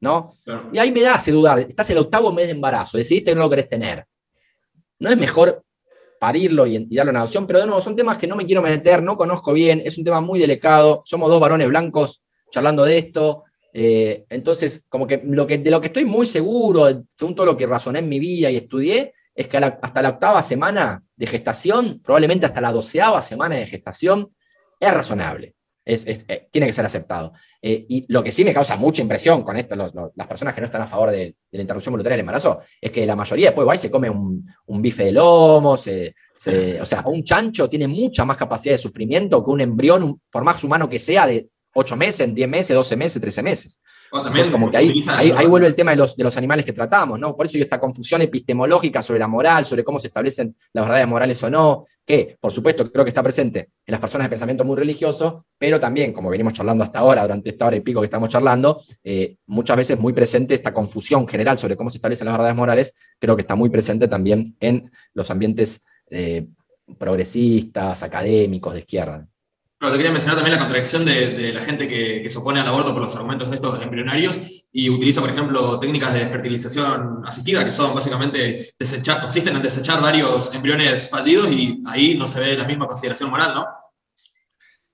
¿no? Y ahí me da hace dudar, estás el octavo mes de embarazo, decidiste que no lo querés tener. ¿No es mejor parirlo y, y, darlo en adopción? Pero de nuevo, son temas que no me quiero meter, no conozco bien, es un tema muy delicado, somos dos varones blancos charlando de esto, eh, entonces, como que, de lo que estoy muy seguro, según todo lo que razoné en mi vida y estudié, es que hasta la octava semana de gestación, probablemente hasta la doceava semana de gestación, es razonable. Es, eh, tiene que ser aceptado. Eh, y lo que sí me causa mucha impresión con esto, las personas que no están a favor de, la interrupción voluntaria del embarazo, es que la mayoría después va y se come un, bife de lomo, o sea, un chancho tiene mucha más capacidad de sufrimiento que un embrión, por más humano que sea, de 8 meses, 10 meses, 12 meses, 13 meses. Entonces, como que ahí, ahí, vuelve el tema de los, de los animales que tratamos, ¿no? Por eso hay esta confusión epistemológica sobre la moral, sobre cómo se establecen las verdades morales o no, que por supuesto creo que está presente en las personas de pensamiento muy religioso, pero también, como venimos charlando hasta ahora, durante esta hora y pico que estamos charlando, eh, muchas veces muy presente esta confusión general sobre cómo se establecen las verdades morales, creo que está muy presente también en los ambientes eh, progresistas, académicos, de izquierda. Bueno, te quería mencionar también la contradicción de, la gente que, se opone al aborto por los argumentos de estos embrionarios y utiliza, por ejemplo, técnicas de fertilización asistida, que son básicamente desechar, consisten en desechar varios embriones fallidos y ahí no se ve la misma consideración moral, ¿no?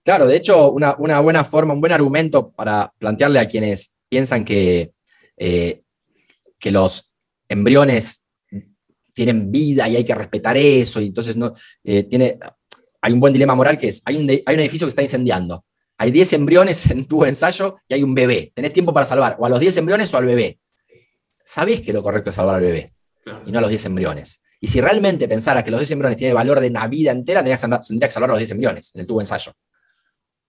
Claro, de hecho, una, buena forma, un buen argumento para plantearle a quienes piensan que, eh, que los embriones tienen vida y hay que respetar eso, y entonces no, eh, tiene, hay un buen dilema moral que es, hay un, hay un edificio que está incendiando, hay 10 embriones en tu ensayo y hay un bebé. Tenés tiempo para salvar o a los 10 embriones o al bebé. Sabés que lo correcto es salvar al bebé y no a los 10 embriones. Y si realmente pensara que los 10 embriones tienen valor de una vida entera, tendría que, salvar los 10 embriones en el tubo ensayo.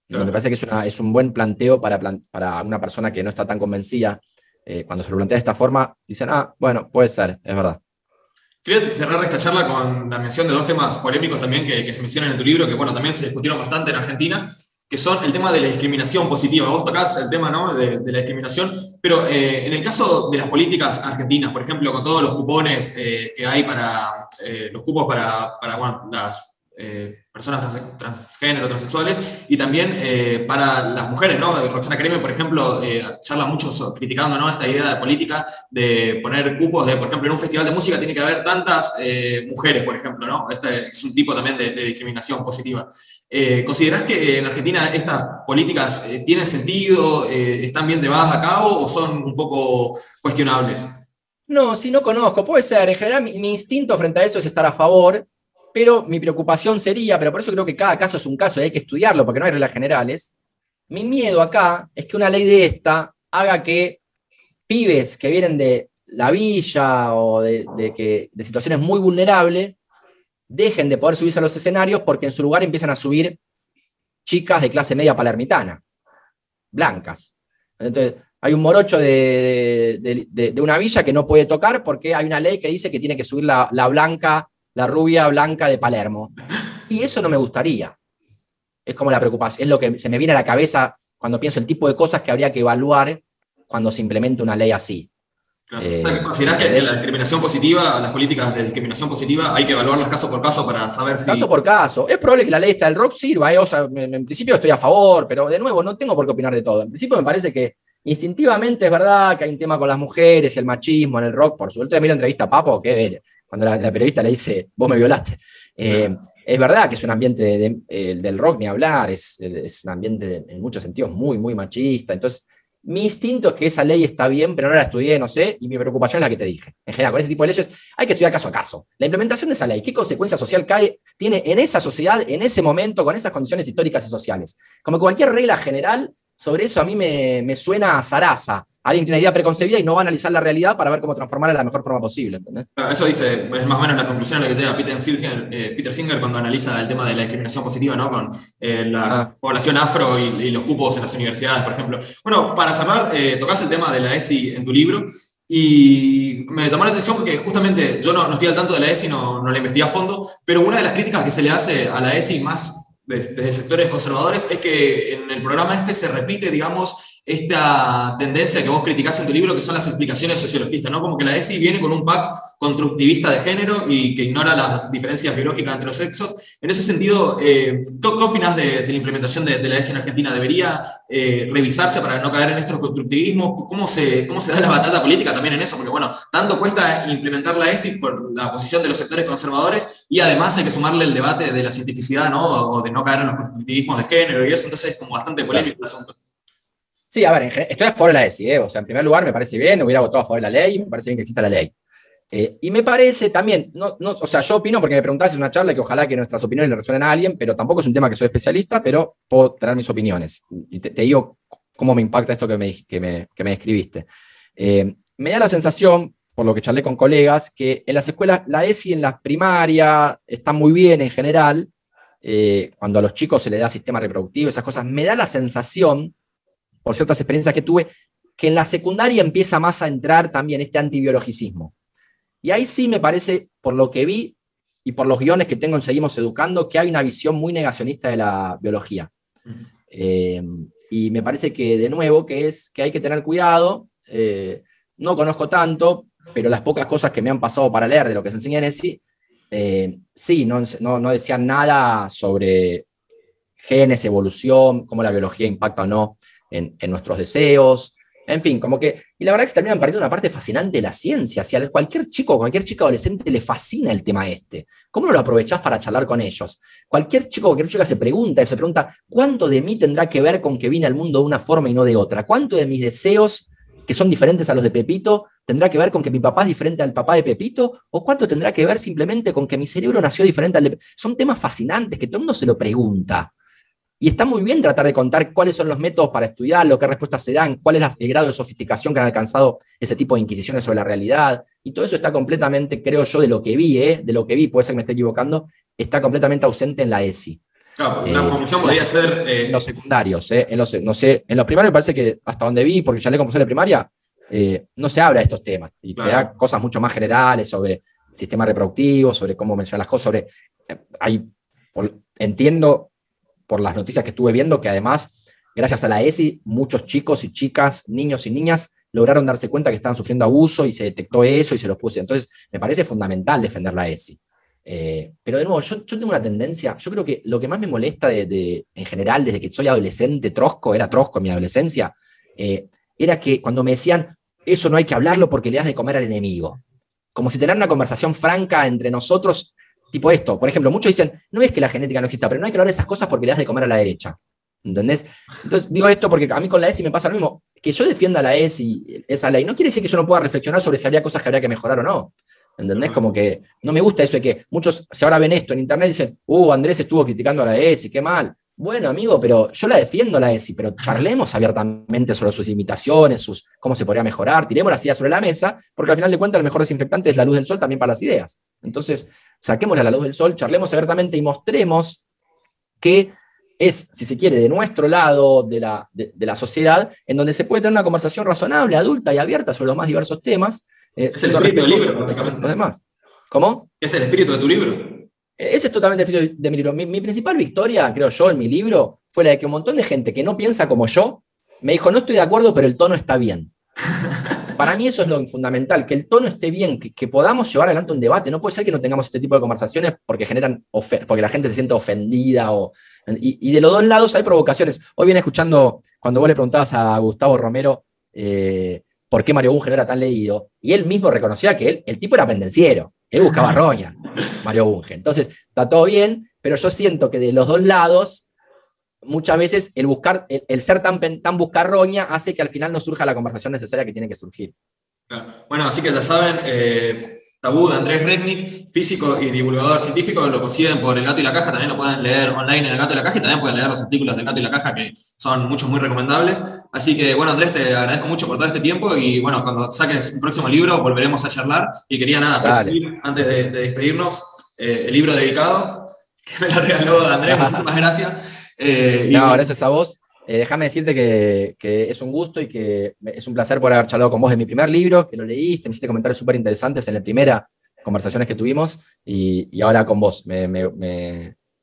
Me parece que es, es, un buen planteo para, para una persona que no está tan convencida. Eh, cuando se lo plantea de esta forma, dicen, ah, bueno, puede ser, es verdad. Quería cerrar esta charla con la mención de dos temas polémicos también que, se mencionan en tu libro, que bueno, también se discutieron bastante en Argentina, que son el tema de la discriminación positiva. Vos tocás el tema ¿no? de, la discriminación, pero eh, en el caso de las políticas argentinas, por ejemplo, con todos los cupones eh, que hay para, los cupos para, para bueno, las eh, personas transgénero, transexuales, y también eh, para las mujeres, ¿no? Roxana Creme, por ejemplo, eh, charla mucho criticando ¿no? esta idea de política de poner cupos de, por ejemplo, en un festival de música tiene que haber tantas mujeres, por ejemplo, ¿no? Este es un tipo también de, discriminación positiva. ¿Considerás que en Argentina estas políticas tienen sentido, están bien llevadas a cabo o son un poco cuestionables? No, si no conozco, puede ser. En general, mi instinto frente a eso es estar a favor pero mi preocupación sería, pero por eso creo que cada caso es un caso y hay que estudiarlo porque no hay reglas generales. Mi miedo acá es que una ley de esta haga que pibes que vienen de la villa o de, que, de situaciones muy vulnerables dejen de poder subirse a los escenarios porque en su lugar empiezan a subir chicas de clase media palermitana, blancas. Entonces, hay un morocho de, una villa que no puede tocar porque hay una ley que dice que tiene que subir la blanca la rubia blanca de Palermo. Y eso no me gustaría. Es como la preocupación, es lo que se me viene a la cabeza cuando pienso el tipo de cosas que habría que evaluar cuando se implementa una ley así. Eh, ¿Considerás que la discriminación positiva, las políticas de discriminación positiva, hay que evaluarlas caso por caso para saber si. Caso por caso. Es probable que la ley esta del rock sirva, ¿eh? o sea, en, principio estoy a favor, pero de nuevo, no tengo por qué opinar de todo. En principio me parece que instintivamente es verdad que hay un tema con las mujeres y el machismo en el rock. Por suerte, mira entrevista a Papo, que cuando la, periodista le dice, vos me violaste. Eh, es verdad que es un ambiente eh, del rock, ni hablar, es, un ambiente en muchos sentidos muy, muy machista. Entonces, mi instinto es que esa ley está bien, pero no la estudié, no sé, y mi preocupación es la que te dije. En general, con ese tipo de leyes hay que estudiar caso a caso. La implementación de esa ley, ¿qué consecuencia social cae, tiene en esa sociedad, en ese momento, con esas condiciones históricas y sociales? Como cualquier regla general, sobre eso a mí me, me suena a zaraza, alguien tiene una idea preconcebida y no va a analizar la realidad para ver cómo transformarla de la mejor forma posible. Eso dice, es más o menos la conclusión a la que llega Peter Singer, eh, Peter Singer cuando analiza el tema de la discriminación positiva, ¿no? Con eh, la ah. población afro y, los cupos en las universidades, por ejemplo. Bueno, para cerrar, eh, tocas el tema de la ESI en tu libro. Y me llamó la atención porque justamente yo no, estoy al tanto de la ESI, no, no la investigué a fondo, pero una de las críticas que se le hace a la ESI más desde sectores conservadores es que en el programa este se repite, digamos, esta tendencia que vos criticás en tu libro, que son las explicaciones sociologistas, ¿no? Como que la ESI viene con un pack constructivista de género y que ignora las diferencias biológicas entre los sexos. En ese sentido, eh, ¿qué, opinas de, la implementación de, la ESI en Argentina? ¿Debería eh, revisarse para no caer en estos constructivismos? ¿Cómo se, ¿Cómo se da la batalla política también en eso? Porque, bueno, tanto cuesta implementar la ESI por la posición de los sectores conservadores y además hay que sumarle el debate de la cientificidad, ¿no? O de no caer en los constructivismos de género y eso, entonces es como bastante polémico el asunto. Sí, a ver, estoy a favor de la ESI, ¿eh? o sea, en primer lugar me parece bien, hubiera votado a favor de la ley, me parece bien que exista la ley. Eh, y me parece también, no, no, o sea, yo opino porque me preguntaste en una charla que ojalá que nuestras opiniones le resuenen a alguien, pero tampoco es un tema que soy especialista, pero puedo tener mis opiniones. Y te, digo cómo me impacta esto que me, que me, que me describiste. Eh, me da la sensación, por lo que charlé con colegas, que en las escuelas, la ESI en la primaria está muy bien en general, cuando a los chicos se les da sistema reproductivo, esas cosas, me da la sensación por ciertas experiencias que tuve, que en la secundaria empieza más a entrar también este antibiologicismo. Y ahí sí me parece, por lo que vi y por los guiones que tengo en Seguimos Educando, que hay una visión muy negacionista de la biología. Eh, y me parece que, de nuevo, que es que hay que tener cuidado. Eh, no conozco tanto, pero las pocas cosas que me han pasado para leer de lo que se enseña en ESI, eh, sí, no, no, decían nada sobre genes, evolución, cómo la biología impacta o no en, nuestros deseos, en fin, como que, y la verdad que se terminan perdiendo una parte fascinante de la ciencia. Si a cualquier chico, cualquier chica adolescente le fascina el tema este, ¿cómo lo aprovechás para charlar con ellos? Cualquier chico, cualquier chica se pregunta se pregunta, ¿cuánto de mí tendrá que ver con que vine al mundo de una forma y no de otra? ¿Cuánto de mis deseos, que son diferentes a los de Pepito, tendrá que ver con que mi papá es diferente al papá de Pepito? ¿O cuánto tendrá que ver simplemente con que mi cerebro nació diferente al. Son temas fascinantes que todo el mundo se lo pregunta. Y está muy bien tratar de contar cuáles son los métodos para estudiarlo, qué respuestas se dan, cuál es el grado de sofisticación que han alcanzado ese tipo de inquisiciones sobre la realidad. Y todo eso está completamente, creo yo, de lo que vi, ¿eh? de lo que vi, puede ser que me esté equivocando, está completamente ausente en la ESI. Claro, la conclusión podría ser. En los secundarios, ¿eh? en, los, no sé, en los primarios me parece que hasta donde vi, porque ya le compuse de primaria, no se habla de estos temas. Y se da cosas mucho más generales sobre sistema reproductivo, sobre cómo mencionar las cosas, sobre. hay, entiendo por las noticias que estuve viendo, que además, gracias a la ESI, muchos chicos y chicas, niños y niñas lograron darse cuenta que estaban sufriendo abuso y se detectó eso y se los puse. Entonces, me parece fundamental defender la ESI. Eh, pero de nuevo, yo, tengo una tendencia, yo creo que lo que más me molesta de, en general, desde que soy adolescente, trosco, era trosco en mi adolescencia, eh, era que cuando me decían, eso no hay que hablarlo porque le das de comer al enemigo. Como si tener una conversación franca entre nosotros Tipo esto, por ejemplo, muchos dicen, no es que la genética no exista, pero no hay que hablar de esas cosas porque le das de comer a la derecha. ¿Entendés? Entonces digo esto porque a mí con la ESI me pasa lo mismo. Que yo defienda la ESI, esa ley, no quiere decir que yo no pueda reflexionar sobre si habría cosas que habría que mejorar o no. ¿Entendés? Como que no me gusta eso de que muchos, si ahora ven esto en internet, dicen, uh, Andrés estuvo criticando a la ESI, qué mal. Bueno, amigo, pero yo la defiendo la ESI, pero charlemos abiertamente sobre sus limitaciones, sus, cómo se podría mejorar, tiremos las ideas sobre la mesa, porque al final de cuentas el mejor desinfectante es la luz del sol también para las ideas. Entonces, saquémosla a la luz del sol, charlemos abiertamente y mostremos que es, si se quiere, de nuestro lado de la, de, la sociedad, en donde se puede tener una conversación razonable, adulta y abierta sobre los más diversos temas. Eh, es el espíritu del libro, prácticamente. Los demás. ¿Cómo? Es el espíritu de tu libro. Eh, ese es totalmente el espíritu de mi libro. Mi, mi, principal victoria, creo yo, en mi libro, fue la de que un montón de gente que no piensa como yo me dijo, no estoy de acuerdo, pero el tono está bien. Para mí eso es lo fundamental, que el tono esté bien, que, podamos llevar adelante un debate. No puede ser que no tengamos este tipo de conversaciones porque generan porque la gente se siente ofendida o, y, de los dos lados hay provocaciones. Hoy viene escuchando, cuando vos le preguntabas a Gustavo Romero eh, por qué Mario Bunge era tan leído, y él mismo reconocía que él, el tipo era pendenciero, él buscaba roña, Mario Bunge. Entonces, está todo bien, pero yo siento que de los dos lados muchas veces el, buscar, el, ser tan, tan buscarroña hace que al final no surja la conversación necesaria que tiene que surgir. Bueno, así que ya saben, eh, Tabú de Andrés Rednick, físico y divulgador científico, lo consiguen por El Gato y la Caja, también lo pueden leer online en El Gato y la Caja y también pueden leer los artículos del Gato y la Caja que son muchos muy recomendables. Así que bueno, Andrés, te agradezco mucho por todo este tiempo y bueno, cuando saques un próximo libro volveremos a charlar y quería nada, presumir, antes de, despedirnos, eh, el libro dedicado, que me lo regaló Andrés, muchísimas gracias. Eh, no, gracias a vos. Eh, déjame decirte que, es un gusto y que es un placer por haber charlado con vos de mi primer libro, que lo leíste, me hiciste comentarios súper interesantes en la primera conversaciones que tuvimos y, ahora con vos. Me,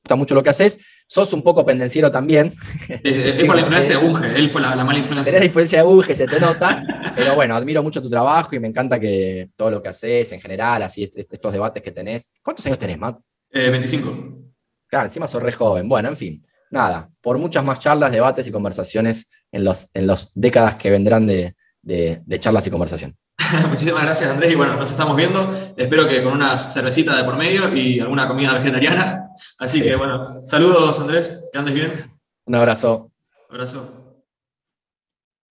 gusta mucho lo que haces. Sos un poco pendenciero también. Es, por la influencia de Bunge, él fue la, mala influencia. Tenés la influencia de Bunge, se te nota, pero bueno, admiro mucho tu trabajo y me encanta que todo lo que haces en general, así estos debates que tenés. ¿Cuántos años tenés, Matt? 25. Eh, claro, encima sos re joven. Bueno, en fin nada, por muchas más charlas, debates y conversaciones en las en los décadas que vendrán de, charlas y conversación. Muchísimas gracias, Andrés. Y bueno, nos estamos viendo. Espero que con una cervecita de por medio y alguna comida vegetariana. Así que bueno, saludos, Andrés. Que andes bien. Un abrazo. Un abrazo.